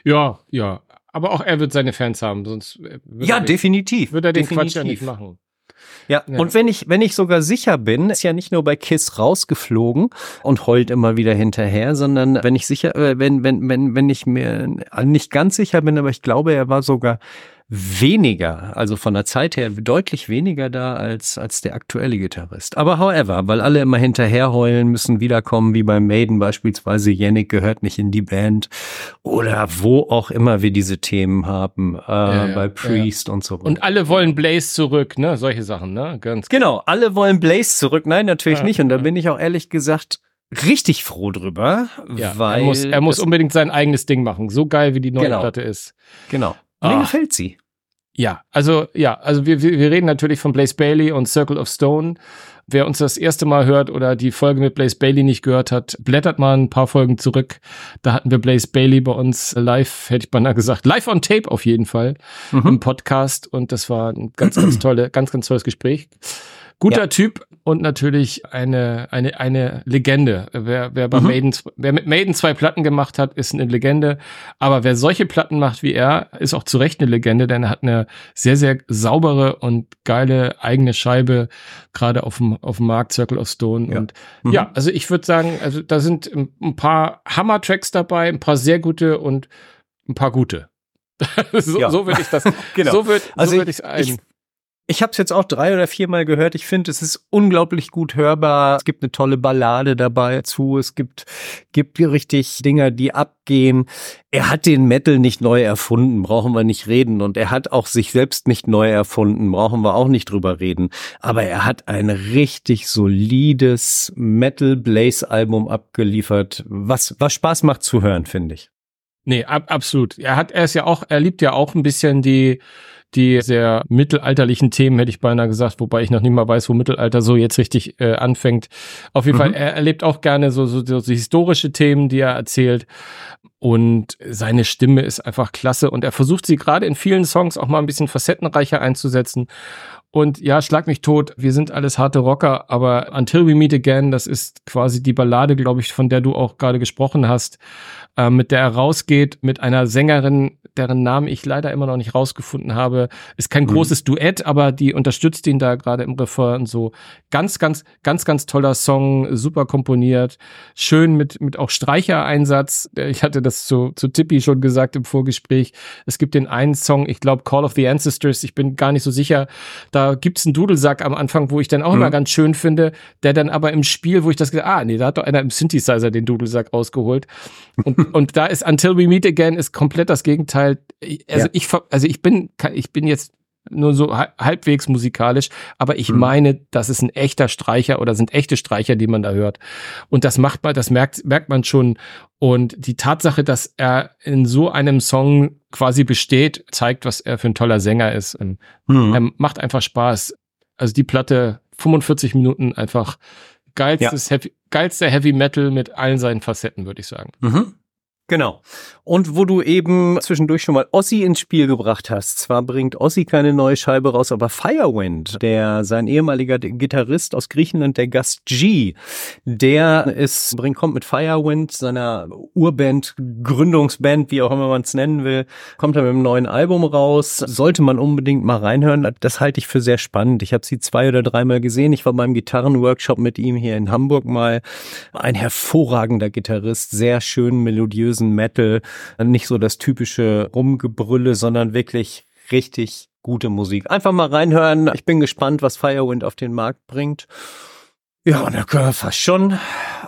Ja, ja. Aber auch er wird seine Fans haben, sonst. Ja, definitiv. Würde er den definitiv. Quatsch ja nicht machen. Ja, ja, und wenn ich, wenn ich sogar sicher bin, ist ja nicht nur bei Kiss rausgeflogen und heult immer wieder hinterher, sondern wenn ich sicher, äh, wenn, wenn, wenn, wenn ich mir nicht ganz sicher bin, aber ich glaube, er war sogar weniger, also von der Zeit her deutlich weniger da als, als der aktuelle Gitarrist. Aber however, weil alle immer hinterher heulen, müssen wiederkommen, wie beim Maiden beispielsweise, Yannick gehört nicht in die Band oder wo auch immer wir diese Themen haben, äh, ja, ja, bei Priest ja. und so weiter. Und alle wollen Blaze zurück, ne? Solche Sachen, ne? Ganz genau, alle wollen Blaze zurück. Nein, natürlich nicht. Und da bin ich auch ehrlich gesagt richtig froh drüber, ja, weil er muss, er muss unbedingt sein eigenes Ding machen. So geil wie die neue genau. Platte ist. Genau. Mir ah. gefällt sie. Ja, also ja, also wir, wir, wir reden natürlich von Blaze Bailey und Circle of Stone. wer uns das erste Mal hört oder die Folge mit Blaze Bailey nicht gehört hat, blättert mal ein paar Folgen zurück. Da hatten wir Blaze Bailey bei uns live, hätte ich beinahe gesagt, live on tape auf jeden Fall mhm. im Podcast. Und das war ein ganz, ganz tolle, ganz, ganz tolles Gespräch. Guter ja. Typ und natürlich eine, eine, eine Legende. Wer, wer bei mhm. Maiden, wer mit Maiden zwei Platten gemacht hat, ist eine Legende. Aber wer solche Platten macht wie er, ist auch zu Recht eine Legende, denn er hat eine sehr, sehr saubere und geile eigene Scheibe, gerade auf dem, auf dem Markt Circle of Stone. Ja. Und mhm. ja, also ich würde sagen, also da sind ein paar Hammer-Tracks dabei, ein paar sehr gute und ein paar gute. so, ja. so würde ich das, genau. so würde also so würd ich, ich, ich habe es jetzt auch drei oder viermal gehört. Ich finde, es ist unglaublich gut hörbar. Es gibt eine tolle Ballade dabei zu. Es gibt, gibt richtig Dinger, die abgehen. Er hat den Metal nicht neu erfunden, brauchen wir nicht reden. Und er hat auch sich selbst nicht neu erfunden, brauchen wir auch nicht drüber reden. Aber er hat ein richtig solides Metal Blaze Album abgeliefert, was, was Spaß macht zu hören, finde ich. Nee, ab, absolut. Er hat, er ist ja auch, er liebt ja auch ein bisschen die, die sehr mittelalterlichen Themen, hätte ich beinahe gesagt, wobei ich noch nicht mal weiß, wo Mittelalter so jetzt richtig äh, anfängt. Auf jeden mhm. Fall, er erlebt auch gerne so, so, so, so historische Themen, die er erzählt. Und seine Stimme ist einfach klasse. Und er versucht sie gerade in vielen Songs auch mal ein bisschen facettenreicher einzusetzen. Und ja, schlag mich tot, wir sind alles harte Rocker, aber Until We Meet Again, das ist quasi die Ballade, glaube ich, von der du auch gerade gesprochen hast, äh, mit der er rausgeht, mit einer Sängerin, deren Namen ich leider immer noch nicht rausgefunden habe. Ist kein mhm. großes Duett, aber die unterstützt ihn da gerade im Refrain und so. Ganz, ganz, ganz, ganz toller Song, super komponiert, schön mit, mit auch Streichereinsatz. Ich hatte das zu, zu Tippi schon gesagt im Vorgespräch. Es gibt den einen Song, ich glaube Call of the Ancestors, ich bin gar nicht so sicher. Da gibt's einen Dudelsack am Anfang, wo ich dann auch mhm. immer ganz schön finde, der dann aber im Spiel, wo ich das gesagt ah, nee, da hat doch einer im Synthesizer den Dudelsack rausgeholt. Und, und da ist Until We Meet Again ist komplett das Gegenteil. Also ja. ich, also ich bin, ich bin jetzt nur so halbwegs musikalisch, aber ich mhm. meine, das ist ein echter Streicher oder sind echte Streicher, die man da hört. Und das macht man, das merkt, merkt man schon. Und die Tatsache, dass er in so einem Song quasi besteht, zeigt, was er für ein toller Sänger ist. Und mhm. Er macht einfach Spaß. Also die Platte 45 Minuten einfach geilstes ja. Heavy, geilster Heavy Metal mit allen seinen Facetten, würde ich sagen. Mhm. Genau. Und wo du eben zwischendurch schon mal Ossi ins Spiel gebracht hast. Zwar bringt Ossi keine neue Scheibe raus, aber Firewind, der sein ehemaliger Gitarrist aus Griechenland, der Gast G, der ist, bringt, kommt mit Firewind, seiner Urband, Gründungsband, wie auch immer man es nennen will, kommt er mit einem neuen Album raus. Sollte man unbedingt mal reinhören. Das halte ich für sehr spannend. Ich habe sie zwei oder dreimal gesehen. Ich war beim Gitarrenworkshop mit ihm hier in Hamburg mal. Ein hervorragender Gitarrist, sehr schön melodiös melodiösen Metal, nicht so das typische Rumgebrülle, sondern wirklich richtig gute Musik. Einfach mal reinhören. Ich bin gespannt, was Firewind auf den Markt bringt. Ja, und dann können wir fast schon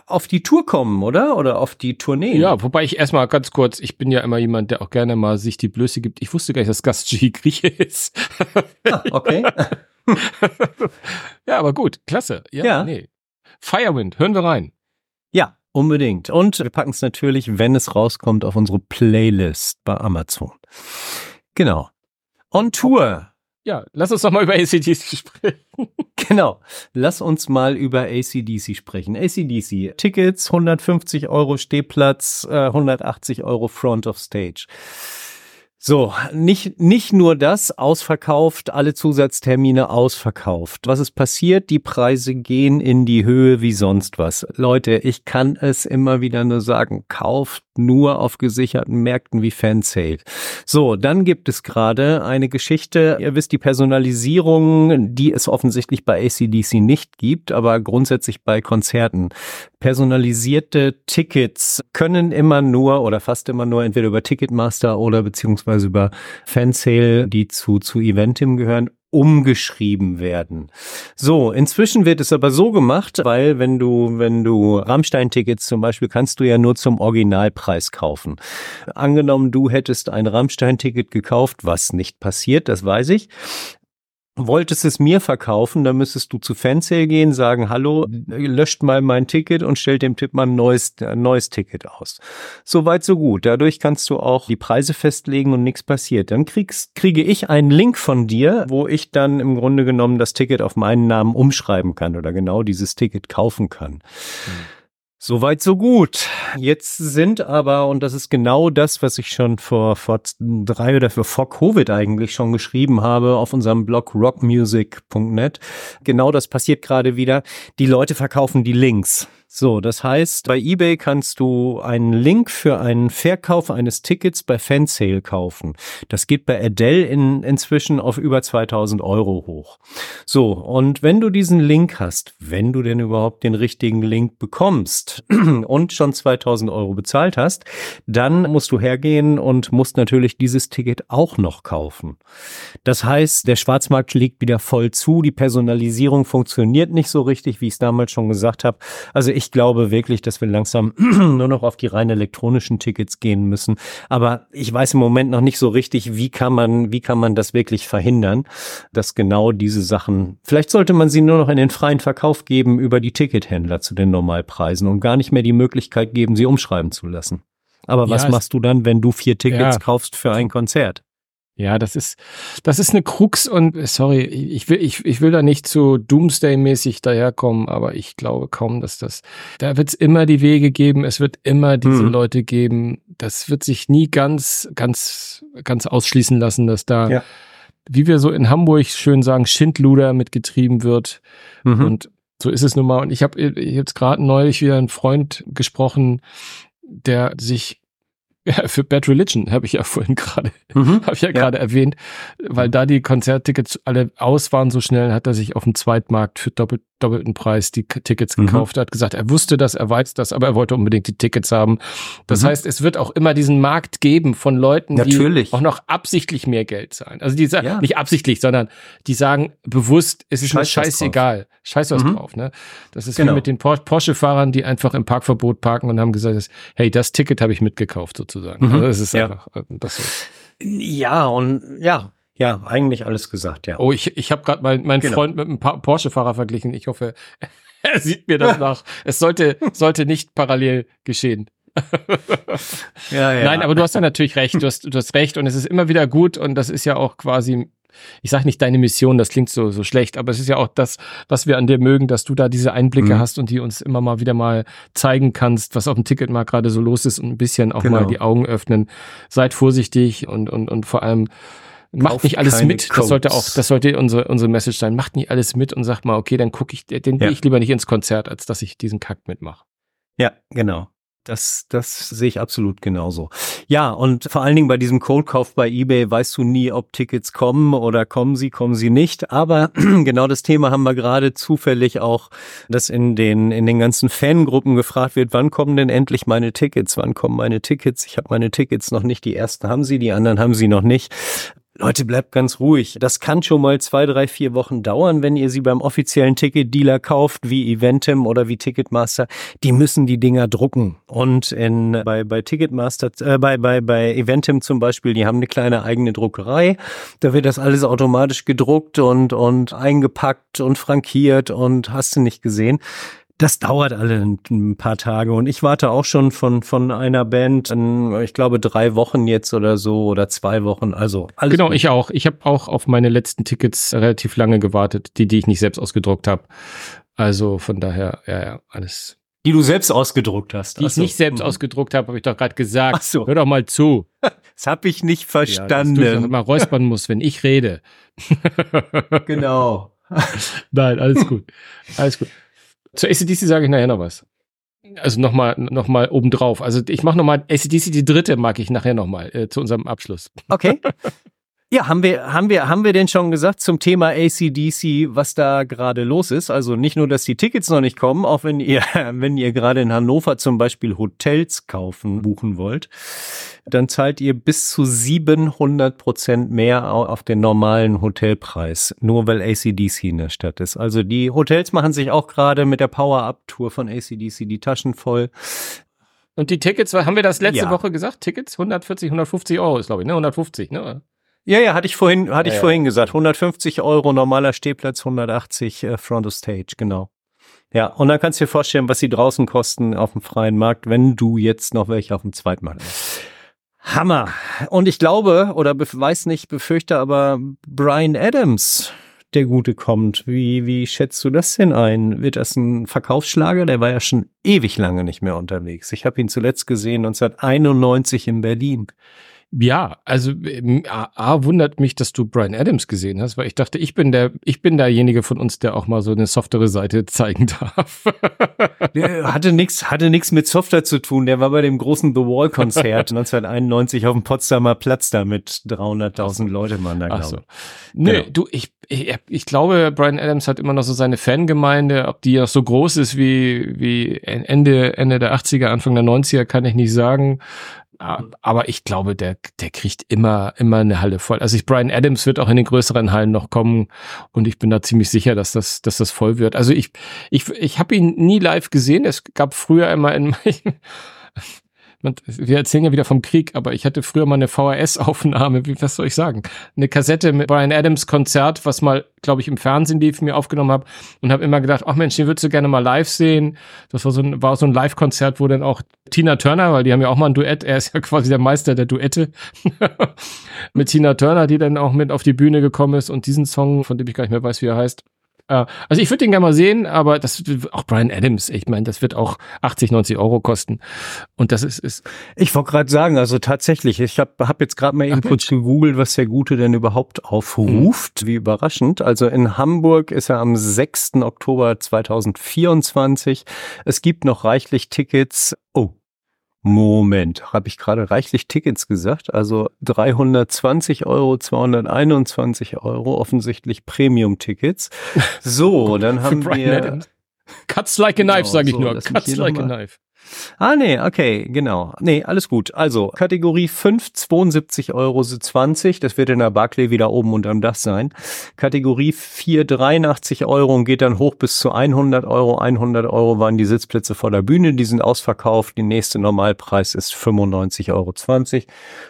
auf die Tour kommen, oder? Oder auf die Tournee. Ja, wobei ich erstmal ganz kurz, ich bin ja immer jemand, der auch gerne mal sich die Blöße gibt. Ich wusste gar nicht, dass Gast G Grieche ist. Ah, okay. ja, aber gut, klasse. Ja, ja. Nee. Firewind, hören wir rein. Ja, Unbedingt. Und wir packen es natürlich, wenn es rauskommt, auf unsere Playlist bei Amazon. Genau. On Tour. Ja, lass uns doch mal über ACDC sprechen. Genau. Lass uns mal über ACDC sprechen. ACDC. Tickets, 150 Euro Stehplatz, 180 äh, Euro Front of Stage. So, nicht, nicht nur das, ausverkauft, alle Zusatztermine ausverkauft. Was ist passiert? Die Preise gehen in die Höhe wie sonst was. Leute, ich kann es immer wieder nur sagen, kauft nur auf gesicherten Märkten wie Fansale. So, dann gibt es gerade eine Geschichte, ihr wisst, die Personalisierung, die es offensichtlich bei ACDC nicht gibt, aber grundsätzlich bei Konzerten. Personalisierte Tickets können immer nur oder fast immer nur entweder über Ticketmaster oder beziehungsweise über Fansale, die zu, zu Eventim gehören, umgeschrieben werden. So, inzwischen wird es aber so gemacht, weil wenn du, wenn du Rammstein-Tickets zum Beispiel, kannst du ja nur zum Originalpreis kaufen. Angenommen, du hättest ein Rammstein-Ticket gekauft, was nicht passiert, das weiß ich. Wolltest es mir verkaufen, dann müsstest du zu Fansale gehen, sagen, hallo, löscht mal mein Ticket und stellt dem Tipp mal ein neues, ein neues Ticket aus. Soweit, so gut. Dadurch kannst du auch die Preise festlegen und nichts passiert. Dann kriegst, kriege ich einen Link von dir, wo ich dann im Grunde genommen das Ticket auf meinen Namen umschreiben kann oder genau dieses Ticket kaufen kann. Mhm. Soweit, so gut. Jetzt sind aber, und das ist genau das, was ich schon vor, vor drei oder für, vor Covid eigentlich schon geschrieben habe auf unserem Blog rockmusic.net. Genau das passiert gerade wieder. Die Leute verkaufen die Links. So, das heißt, bei eBay kannst du einen Link für einen Verkauf eines Tickets bei Fansale kaufen. Das geht bei Adele in, inzwischen auf über 2000 Euro hoch. So, und wenn du diesen Link hast, wenn du denn überhaupt den richtigen Link bekommst und schon 2000 Euro bezahlt hast, dann musst du hergehen und musst natürlich dieses Ticket auch noch kaufen. Das heißt, der Schwarzmarkt schlägt wieder voll zu, die Personalisierung funktioniert nicht so richtig, wie ich es damals schon gesagt habe. Also ich glaube wirklich, dass wir langsam nur noch auf die rein elektronischen Tickets gehen müssen. Aber ich weiß im Moment noch nicht so richtig, wie kann man, wie kann man das wirklich verhindern, dass genau diese Sachen, vielleicht sollte man sie nur noch in den freien Verkauf geben über die Tickethändler zu den Normalpreisen und gar nicht mehr die Möglichkeit geben, sie umschreiben zu lassen. Aber was machst du dann, wenn du vier Tickets ja. kaufst für ein Konzert? Ja, das ist, das ist eine Krux und sorry, ich will, ich, ich will da nicht zu Doomsday-mäßig daherkommen, aber ich glaube kaum, dass das, da wird es immer die Wege geben, es wird immer diese hm. Leute geben. Das wird sich nie ganz, ganz, ganz ausschließen lassen, dass da, ja. wie wir so in Hamburg schön sagen, Schindluder mitgetrieben wird. Mhm. Und so ist es nun mal. Und ich habe jetzt gerade neulich wieder einen Freund gesprochen, der sich ja, für Bad Religion habe ich ja vorhin gerade, mhm. habe ich ja, ja. gerade erwähnt, weil da die Konzerttickets alle aus waren so schnell, hat er sich auf dem Zweitmarkt für doppelt, doppelten Preis die Tickets mhm. gekauft. Er hat gesagt, er wusste das, er weiß das, aber er wollte unbedingt die Tickets haben. Das mhm. heißt, es wird auch immer diesen Markt geben von Leuten, Natürlich. die auch noch absichtlich mehr Geld zahlen. Also die sagen, ja. nicht absichtlich, sondern die sagen bewusst, es ist Scheiß mir scheißegal. Scheiß was mhm. drauf, ne? Das ist genau. wie mit den Porsche-Fahrern, die einfach im Parkverbot parken und haben gesagt, hey, das Ticket habe ich mitgekauft sozusagen. Mhm. Also das ist ja. einfach, äh, das. Ja, und ja, ja, eigentlich alles gesagt, ja. Oh, ich, ich habe gerade mein, meinen genau. Freund mit einem Porsche-Fahrer verglichen. Ich hoffe, er sieht mir das nach. Es sollte, sollte nicht parallel geschehen. ja, ja. Nein, aber du hast ja natürlich recht. Du hast, du hast recht und es ist immer wieder gut und das ist ja auch quasi, ich sage nicht deine Mission, das klingt so, so schlecht, aber es ist ja auch das, was wir an dir mögen, dass du da diese Einblicke mhm. hast und die uns immer mal wieder mal zeigen kannst, was auf dem Ticketmarkt gerade so los ist und ein bisschen auch genau. mal die Augen öffnen. Seid vorsichtig und, und, und vor allem, macht nicht alles mit. Codes. Das sollte auch, das sollte unsere, unsere Message sein. Macht nicht alles mit und sagt mal, okay, dann gucke ich, den ja. ich lieber nicht ins Konzert, als dass ich diesen Kack mitmache. Ja, genau. Das, das sehe ich absolut genauso. Ja, und vor allen Dingen bei diesem Cold-Kauf bei eBay weißt du nie, ob Tickets kommen oder kommen sie, kommen sie nicht. Aber genau das Thema haben wir gerade zufällig auch, dass in den, in den ganzen Fangruppen gefragt wird, wann kommen denn endlich meine Tickets? Wann kommen meine Tickets? Ich habe meine Tickets noch nicht. Die ersten haben sie, die anderen haben sie noch nicht. Leute, bleibt ganz ruhig. Das kann schon mal zwei, drei, vier Wochen dauern, wenn ihr sie beim offiziellen Ticketdealer kauft, wie Eventim oder wie Ticketmaster. Die müssen die Dinger drucken. Und in, bei, bei Ticketmaster, äh, bei, bei, bei Eventim zum Beispiel, die haben eine kleine eigene Druckerei. Da wird das alles automatisch gedruckt und, und eingepackt und frankiert und hast du nicht gesehen das dauert alle ein paar Tage und ich warte auch schon von von einer Band, in, ich glaube drei Wochen jetzt oder so oder zwei Wochen. Also alles genau, gut. ich auch. Ich habe auch auf meine letzten Tickets relativ lange gewartet, die die ich nicht selbst ausgedruckt habe. Also von daher, ja, ja, alles. Die du selbst ausgedruckt hast. Die ich nicht selbst mhm. ausgedruckt habe, habe ich doch gerade gesagt. Ach so. Hör doch mal zu. Das habe ich nicht verstanden. Ja, dass du immer räuspern musst, wenn ich rede. genau. Nein, alles gut. Alles gut. Zu ACDC sage ich nachher noch was. Also nochmal noch mal obendrauf. Also ich mache nochmal ACDC, die dritte mag ich nachher nochmal äh, zu unserem Abschluss. Okay. Ja, haben wir, haben wir, haben wir denn schon gesagt zum Thema ACDC, was da gerade los ist? Also nicht nur, dass die Tickets noch nicht kommen, auch wenn ihr, wenn ihr gerade in Hannover zum Beispiel Hotels kaufen, buchen wollt, dann zahlt ihr bis zu 700 Prozent mehr auf den normalen Hotelpreis, nur weil ACDC in der Stadt ist. Also die Hotels machen sich auch gerade mit der Power-Up-Tour von ACDC die Taschen voll. Und die Tickets, haben wir das letzte ja. Woche gesagt? Tickets 140, 150 Euro ist, glaube ich, ne? 150, ne? Ja, ja, hatte ich vorhin, hatte ja, ich vorhin gesagt. 150 Euro normaler Stehplatz, 180 äh, Front of Stage, genau. Ja, und dann kannst du dir vorstellen, was sie draußen kosten auf dem freien Markt, wenn du jetzt noch welche auf dem Zweitmarkt hast. Hammer. Und ich glaube, oder weiß nicht, befürchte aber Brian Adams, der Gute kommt. Wie, wie schätzt du das denn ein? Wird das ein Verkaufsschlager? Der war ja schon ewig lange nicht mehr unterwegs. Ich habe ihn zuletzt gesehen 1991 in Berlin. Ja, also ähm, A, A, wundert mich, dass du Brian Adams gesehen hast, weil ich dachte, ich bin der, ich bin derjenige von uns, der auch mal so eine softere Seite zeigen darf. der hatte nichts, hatte nichts mit Software zu tun. Der war bei dem großen The Wall Konzert 1991 auf dem Potsdamer Platz da mit 300.000 Leute waren da, glaube so. Nö, genau. du, ich, ich, ich glaube, Brian Adams hat immer noch so seine Fangemeinde. Ob die auch so groß ist wie, wie Ende, Ende der 80er, Anfang der 90er, kann ich nicht sagen. Aber ich glaube, der, der kriegt immer, immer eine Halle voll. Also ich, Brian Adams wird auch in den größeren Hallen noch kommen und ich bin da ziemlich sicher, dass das, dass das voll wird. Also ich, ich, ich habe ihn nie live gesehen. Es gab früher immer in, wir erzählen ja wieder vom Krieg, aber ich hatte früher mal eine VHS-Aufnahme, wie was soll ich sagen? Eine Kassette mit Brian Adams Konzert, was mal, glaube ich, im Fernsehen lief, mir aufgenommen habe und habe immer gedacht, ach Mensch, den würdest du gerne mal live sehen. Das war so ein, war so ein Live-Konzert, wo dann auch Tina Turner, weil die haben ja auch mal ein Duett, er ist ja quasi der Meister der Duette, mit Tina Turner, die dann auch mit auf die Bühne gekommen ist und diesen Song, von dem ich gar nicht mehr weiß, wie er heißt, also ich würde den gerne mal sehen, aber das auch Brian Adams, ich meine, das wird auch 80, 90 Euro kosten. Und das ist. ist ich wollte gerade sagen, also tatsächlich, ich habe hab jetzt gerade mal eben kurz gegoogelt, was der Gute denn überhaupt aufruft. Mhm. Wie überraschend. Also in Hamburg ist er am 6. Oktober 2024. Es gibt noch reichlich Tickets. Oh, Moment, habe ich gerade reichlich Tickets gesagt? Also 320 Euro, 221 Euro, offensichtlich Premium-Tickets. So, dann haben wir... Cuts like a knife, genau, sage ich so, nur. Cuts like a knife. Ah, nee, okay, genau. Nee, alles gut. Also, Kategorie 5, 72 Euro 20. Das wird in der Barclay wieder oben unterm Dach sein. Kategorie 4, 83 Euro und geht dann hoch bis zu 100 Euro. 100 Euro waren die Sitzplätze vor der Bühne. Die sind ausverkauft. Die nächste Normalpreis ist 95,20 Euro.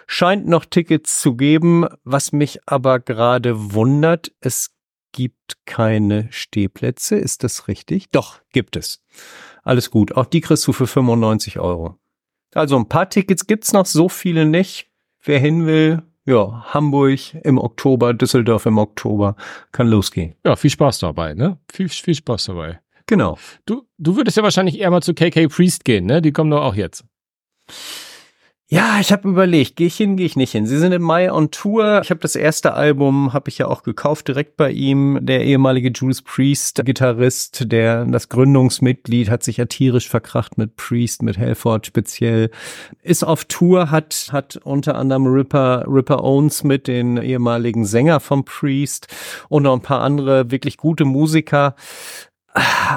Scheint noch Tickets zu geben. Was mich aber gerade wundert, es gibt keine Stehplätze. Ist das richtig? Doch, gibt es. Alles gut. Auch die kriegst du für 95 Euro. Also ein paar Tickets gibt's noch, so viele nicht. Wer hin will, ja, Hamburg im Oktober, Düsseldorf im Oktober, kann losgehen. Ja, viel Spaß dabei, ne? Viel, viel Spaß dabei. Genau. Du, du würdest ja wahrscheinlich eher mal zu KK Priest gehen, ne? Die kommen doch auch jetzt. Ja, ich habe überlegt, gehe ich hin, gehe ich nicht hin. Sie sind im Mai on Tour. Ich habe das erste Album, habe ich ja auch gekauft direkt bei ihm. Der ehemalige Judas Priest, Gitarrist, der das Gründungsmitglied, hat sich ja tierisch verkracht mit Priest, mit Halford speziell. Ist auf Tour, hat hat unter anderem Ripper Ripper Owens mit den ehemaligen Sänger vom Priest und noch ein paar andere wirklich gute Musiker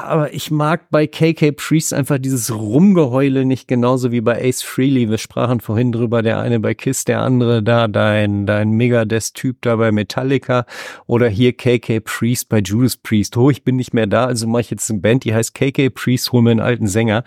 aber ich mag bei KK Priest einfach dieses Rumgeheule nicht genauso wie bei Ace Freely. Wir sprachen vorhin drüber, der eine bei Kiss, der andere da, dein, dein Megadeth-Typ da bei Metallica oder hier KK Priest bei Judas Priest. Oh, ich bin nicht mehr da, also mache ich jetzt eine Band, die heißt KK Priest, hol mir einen alten Sänger.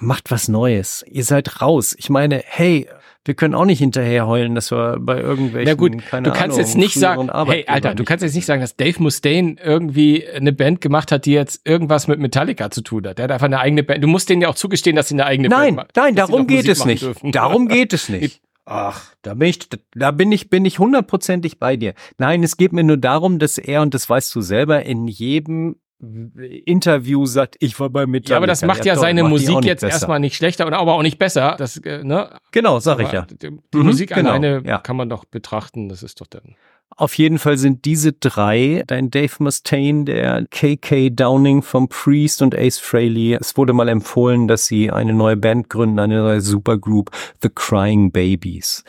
Macht was Neues. Ihr seid raus. Ich meine, hey, wir können auch nicht hinterher heulen, dass wir bei irgendwelchen, Na gut, keine du kannst Ahnung, jetzt nicht sagen, hey Alter, du kannst jetzt nicht sagen, dass Dave Mustaine irgendwie eine Band gemacht hat, die jetzt irgendwas mit Metallica zu tun hat. Der hat einfach eine eigene Band. Du musst denen ja auch zugestehen, dass sie eine eigene nein, Band Nein, nein, darum geht es nicht. Dürfen. Darum geht es nicht. Ach, da bin ich, da bin ich, bin ich hundertprozentig bei dir. Nein, es geht mir nur darum, dass er, und das weißt du selber, in jedem Interview sagt, ich war bei Metallica. Ja, aber das macht ja, ja seine macht Musik jetzt besser. erstmal nicht schlechter, aber auch nicht besser. Das, äh, ne? Genau, sag ich ja. Die, mhm, Musik genau, alleine ja. kann man doch betrachten, das ist doch dann. Auf jeden Fall sind diese drei, dein Dave Mustaine, der KK Downing vom Priest und Ace Frehley. Es wurde mal empfohlen, dass sie eine neue Band gründen, eine neue Supergroup, The Crying Babies.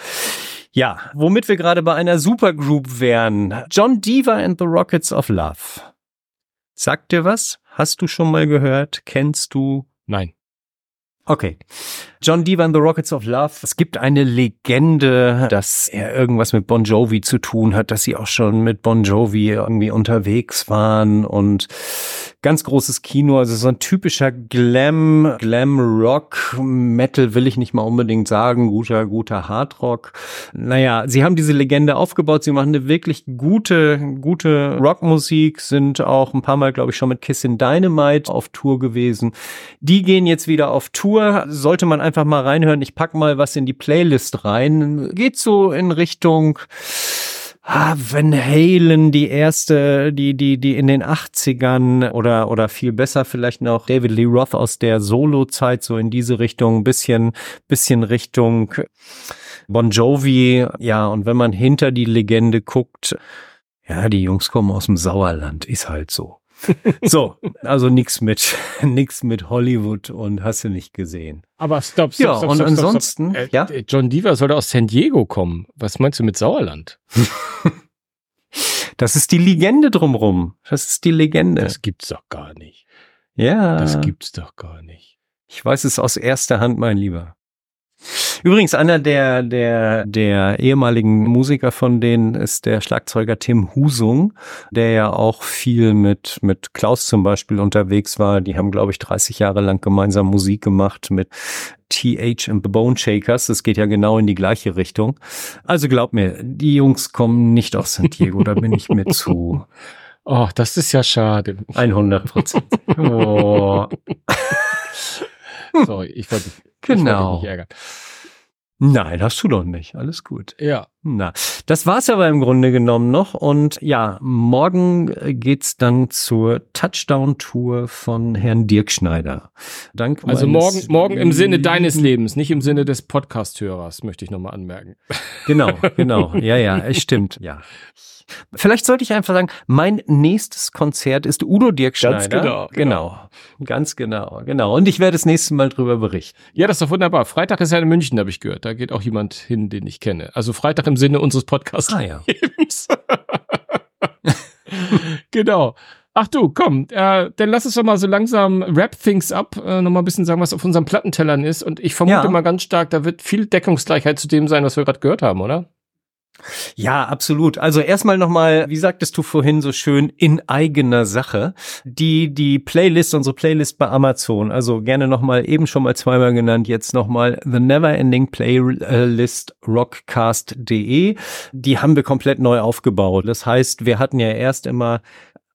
Ja, womit wir gerade bei einer Supergroup wären. John Deaver and the Rockets of Love. Sagt dir was? Hast du schon mal gehört? Kennst du? Nein. Okay. John Deere and the Rockets of Love. Es gibt eine Legende, dass er irgendwas mit Bon Jovi zu tun hat, dass sie auch schon mit Bon Jovi irgendwie unterwegs waren und ganz großes Kino, also so ein typischer Glam, Glam Rock, Metal will ich nicht mal unbedingt sagen, guter, guter Hard Rock. Naja, sie haben diese Legende aufgebaut, sie machen eine wirklich gute, gute Rockmusik, sind auch ein paar Mal, glaube ich, schon mit Kiss in Dynamite auf Tour gewesen. Die gehen jetzt wieder auf Tour, sollte man einfach mal reinhören. Ich pack mal was in die Playlist rein. Geht so in Richtung ah, Van Halen, die erste, die, die, die in den 80ern oder, oder viel besser vielleicht noch David Lee Roth aus der Solo-Zeit, so in diese Richtung, bisschen, bisschen Richtung Bon Jovi. Ja, und wenn man hinter die Legende guckt, ja, die Jungs kommen aus dem Sauerland, ist halt so. so, also nix mit, nix mit Hollywood und hast du nicht gesehen. Aber stopp, stopp, Ja, stopp, und stopp, stopp, ansonsten, stopp. Äh, ja? John Deaver sollte aus San Diego kommen. Was meinst du mit Sauerland? Das ist die Legende drumrum. Das ist die Legende. Das gibt's doch gar nicht. ja. Das gibt's doch gar nicht. Ich weiß es aus erster Hand, mein Lieber. Übrigens, einer der, der, der ehemaligen Musiker von denen ist der Schlagzeuger Tim Husung, der ja auch viel mit, mit Klaus zum Beispiel unterwegs war. Die haben, glaube ich, 30 Jahre lang gemeinsam Musik gemacht mit TH and the Bone Shakers. Das geht ja genau in die gleiche Richtung. Also glaub mir, die Jungs kommen nicht aus San Diego, da bin ich mir zu Oh, das ist ja schade. 100 Prozent. Oh. Sorry, ich wollte dich, ich wollte Genau. dich nicht ärgern. Nein, hast du doch nicht. Alles gut. Ja. Na, das war's aber im Grunde genommen noch. Und ja, morgen geht's dann zur Touchdown-Tour von Herrn Dirk Schneider. Dank Also morgen, morgen im Sinne deines Lebens, nicht im Sinne des Podcast-Hörers, möchte ich nochmal anmerken. Genau, genau. Ja, ja, es stimmt. Ja. Vielleicht sollte ich einfach sagen, mein nächstes Konzert ist Udo Dirk Ganz Schneider. genau, genau. Ganz genau, genau. Und ich werde das nächste Mal drüber berichten. Ja, das ist doch wunderbar. Freitag ist ja in München, habe ich gehört. Da geht auch jemand hin, den ich kenne. Also Freitag im Sinne unseres Podcasts. Ah ja. Genau. Ach du, komm, äh, dann lass uns doch mal so langsam Wrap Things Up, äh, nochmal ein bisschen sagen, was auf unseren Plattentellern ist. Und ich vermute Ja. mal ganz stark, da wird viel Deckungsgleichheit zu dem sein, was wir gerade gehört haben, oder? Ja, absolut. Also erstmal nochmal, wie sagtest du vorhin so schön, in eigener Sache. Die, die Playlist, unsere Playlist bei Amazon, also gerne nochmal, eben schon mal zweimal genannt, jetzt nochmal The Neverending Playlist rockcast.de. Die haben wir komplett neu aufgebaut. Das heißt, wir hatten ja erst immer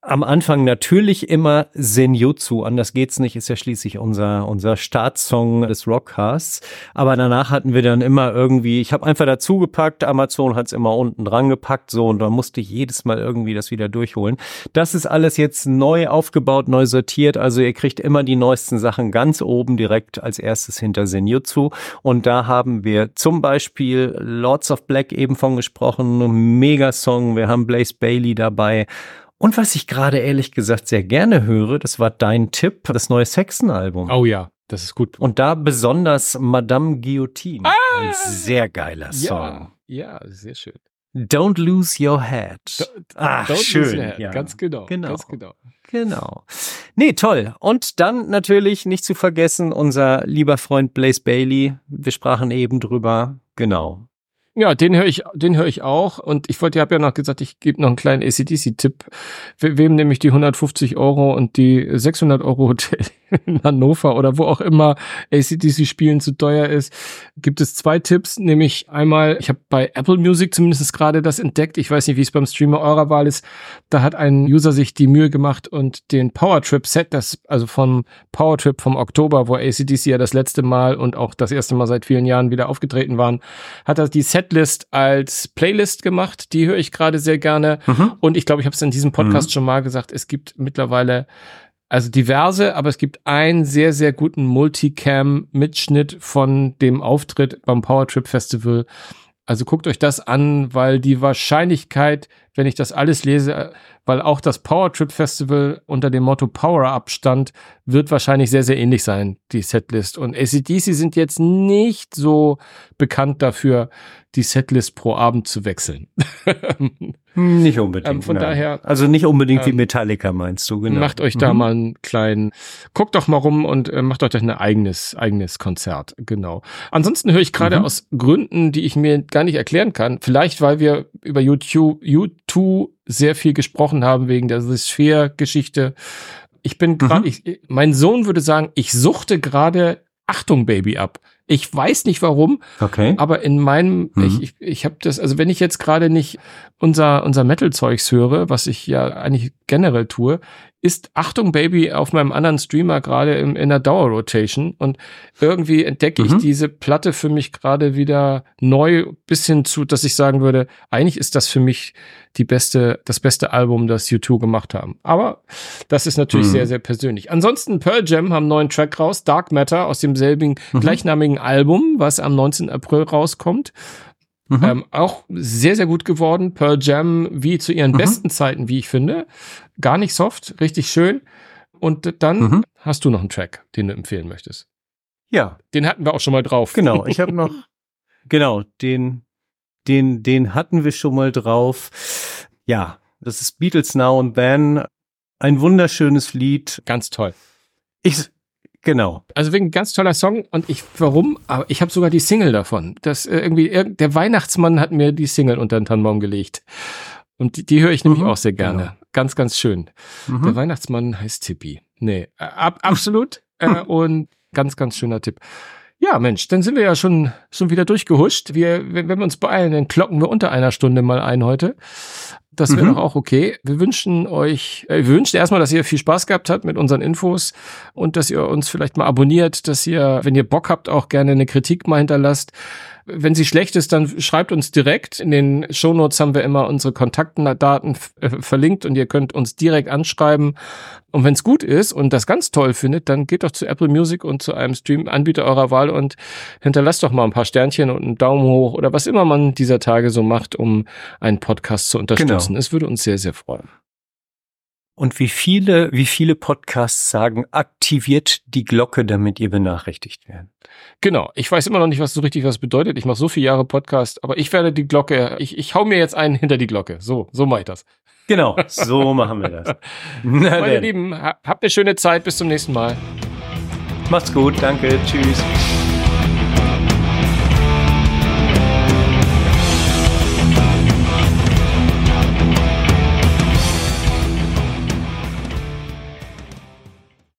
am Anfang natürlich immer Senjutsu, anders geht's nicht, ist ja schließlich unser, unser Startsong des Rockcasts. Aber danach hatten wir dann immer irgendwie, ich habe einfach dazu gepackt, Amazon hat's immer unten dran gepackt, so und dann musste ich jedes Mal irgendwie das wieder durchholen. Das ist alles jetzt neu aufgebaut, neu sortiert, also ihr kriegt immer die neuesten Sachen ganz oben direkt als erstes hinter Senjutsu. Und da haben wir zum Beispiel Lords of Black eben von gesprochen, Megasong, wir haben Blaze Bailey dabei. Und was ich gerade ehrlich gesagt sehr gerne höre, das war dein Tipp, das neue Saxon-Album. Oh ja, das ist gut. Und da besonders Madame Guillotine. Ein sehr geiler Song. Ja, ja, sehr schön. Don't lose your head. Ach, Don't schön. lose your head. Ja. Ganz genau, Genau. Ganz genau. Genau. Nee, toll. Und dann natürlich nicht zu vergessen, unser lieber Freund Blaze Bailey. Wir sprachen eben drüber. Genau. Ja, den höre ich, den höre ich auch. Und ich wollte, ich habe ja noch gesagt, ich gebe noch einen kleinen ACDC-Tipp. We- Wem nämlich die 150 Euro und die 600 Euro Hotel in Hannover oder wo auch immer ACDC spielen zu teuer ist, gibt es zwei Tipps. Nämlich einmal, ich habe bei Apple Music zumindest gerade das entdeckt. Ich weiß nicht, wie es beim Streamer eurer Wahl ist. Da hat ein User sich die Mühe gemacht und den Powertrip Set, das also vom Powertrip vom Oktober, wo ACDC ja das letzte Mal und auch das erste Mal seit vielen Jahren wieder aufgetreten waren, hat er die Setlist als Playlist gemacht. Die höre ich gerade sehr gerne. Mhm. Und ich glaube, ich habe es in diesem Podcast schon mal gesagt, es gibt mittlerweile also diverse, aber es gibt einen sehr, sehr guten Multicam-Mitschnitt von dem Auftritt beim Powertrip Festival. Also guckt euch das an, weil die Wahrscheinlichkeit, wenn ich das alles lese, weil auch das Power Trip Festival unter dem Motto Power Up stand, wird wahrscheinlich sehr, sehr ähnlich sein, die Setlist. Und ACDC sind jetzt nicht so bekannt dafür, die Setlist pro Abend zu wechseln. nicht unbedingt. Ähm, von nein. daher. Also nicht unbedingt wie ähm, Metallica meinst du, genau. Macht euch da mal einen kleinen, guckt doch mal rum und äh, macht euch ein eigenes, eigenes Konzert. Genau. Ansonsten höre ich gerade Mhm. aus Gründen, die ich mir gar nicht erklären kann. Vielleicht, weil wir über YouTube, YouTube sehr viel gesprochen haben wegen der Sphere-Geschichte. Ich bin gerade, Mhm. mein Sohn würde sagen, ich suchte gerade Achtung Baby ab. Ich weiß nicht warum, Okay. aber in meinem, Mhm. ich, ich, ich habe das, also wenn ich jetzt gerade nicht unser, unser Metal-Zeugs höre, was ich ja eigentlich generell tue, ist Achtung Baby auf meinem anderen Streamer gerade in, in der Dauerrotation und irgendwie entdecke ich Mhm. diese Platte für mich gerade wieder neu bis hin zu, dass ich sagen würde, eigentlich ist das für mich die beste, das beste Album, das U2 gemacht haben. Aber das ist natürlich Mhm. sehr, sehr persönlich. Ansonsten Pearl Jam haben einen neuen Track raus, Dark Matter aus demselben Mhm. Gleichnamigen Album, was am 19. April rauskommt. Mhm. Ähm, auch sehr, sehr gut geworden. Pearl Jam, wie zu ihren Mhm. besten Zeiten, wie ich finde. Gar nicht soft, richtig schön. Und dann Mhm. hast du noch einen Track, den du empfehlen möchtest. Ja, Den hatten wir auch schon mal drauf. genau. Ich habe noch, genau, den, den, den hatten wir schon mal drauf. Ja, das ist Beatles Now and Then. Ein wunderschönes Lied. Ganz toll. Ich, genau. Also wegen ganz toller Song und ich, warum? Aber ich habe sogar die Single davon. Das äh, irgendwie, ir- der Weihnachtsmann hat mir die Single unter den Tannenbaum gelegt. Und die, die höre ich nämlich Mhm, auch sehr gerne. genau. Ganz, ganz schön. Der Mhm. Weihnachtsmann heißt Tippi. Nee, äh, ab, absolut. äh, und ganz, ganz schöner Tipp. Ja, Mensch, dann sind wir ja schon, schon wieder durchgehuscht. Wir, wenn, wenn wir uns beeilen, dann klocken wir unter einer Stunde mal ein heute. Das wäre Mhm. doch auch okay. Wir wünschen euch, äh, wir wünschen erstmal, dass ihr viel Spaß gehabt habt mit unseren Infos und dass ihr uns vielleicht mal abonniert, dass ihr, wenn ihr Bock habt, auch gerne eine Kritik mal hinterlasst. Wenn sie schlecht ist, dann schreibt uns direkt. In den Shownotes haben wir immer unsere Kontaktdaten äh, verlinkt und ihr könnt uns direkt anschreiben. Und wenn es gut ist und das ganz toll findet, dann geht doch zu Apple Music und zu einem Stream-Anbieter eurer Wahl und hinterlasst doch mal ein paar Sternchen und einen Daumen hoch oder was immer man dieser Tage so macht, um einen Podcast zu unterstützen. Es würde uns sehr, sehr freuen. Und wie viele, wie viele Podcasts sagen, aktiviert die Glocke, damit ihr benachrichtigt werdet. Genau. Ich weiß immer noch nicht, was so richtig was bedeutet. Ich mache so viele Jahre Podcast, aber ich werde die Glocke, ich, ich hau mir jetzt einen hinter die Glocke. So, so mache ich das. Genau, so machen wir das. Na Meine denn. Lieben, ha- habt eine schöne Zeit. Bis zum nächsten Mal. Macht's gut, danke, tschüss.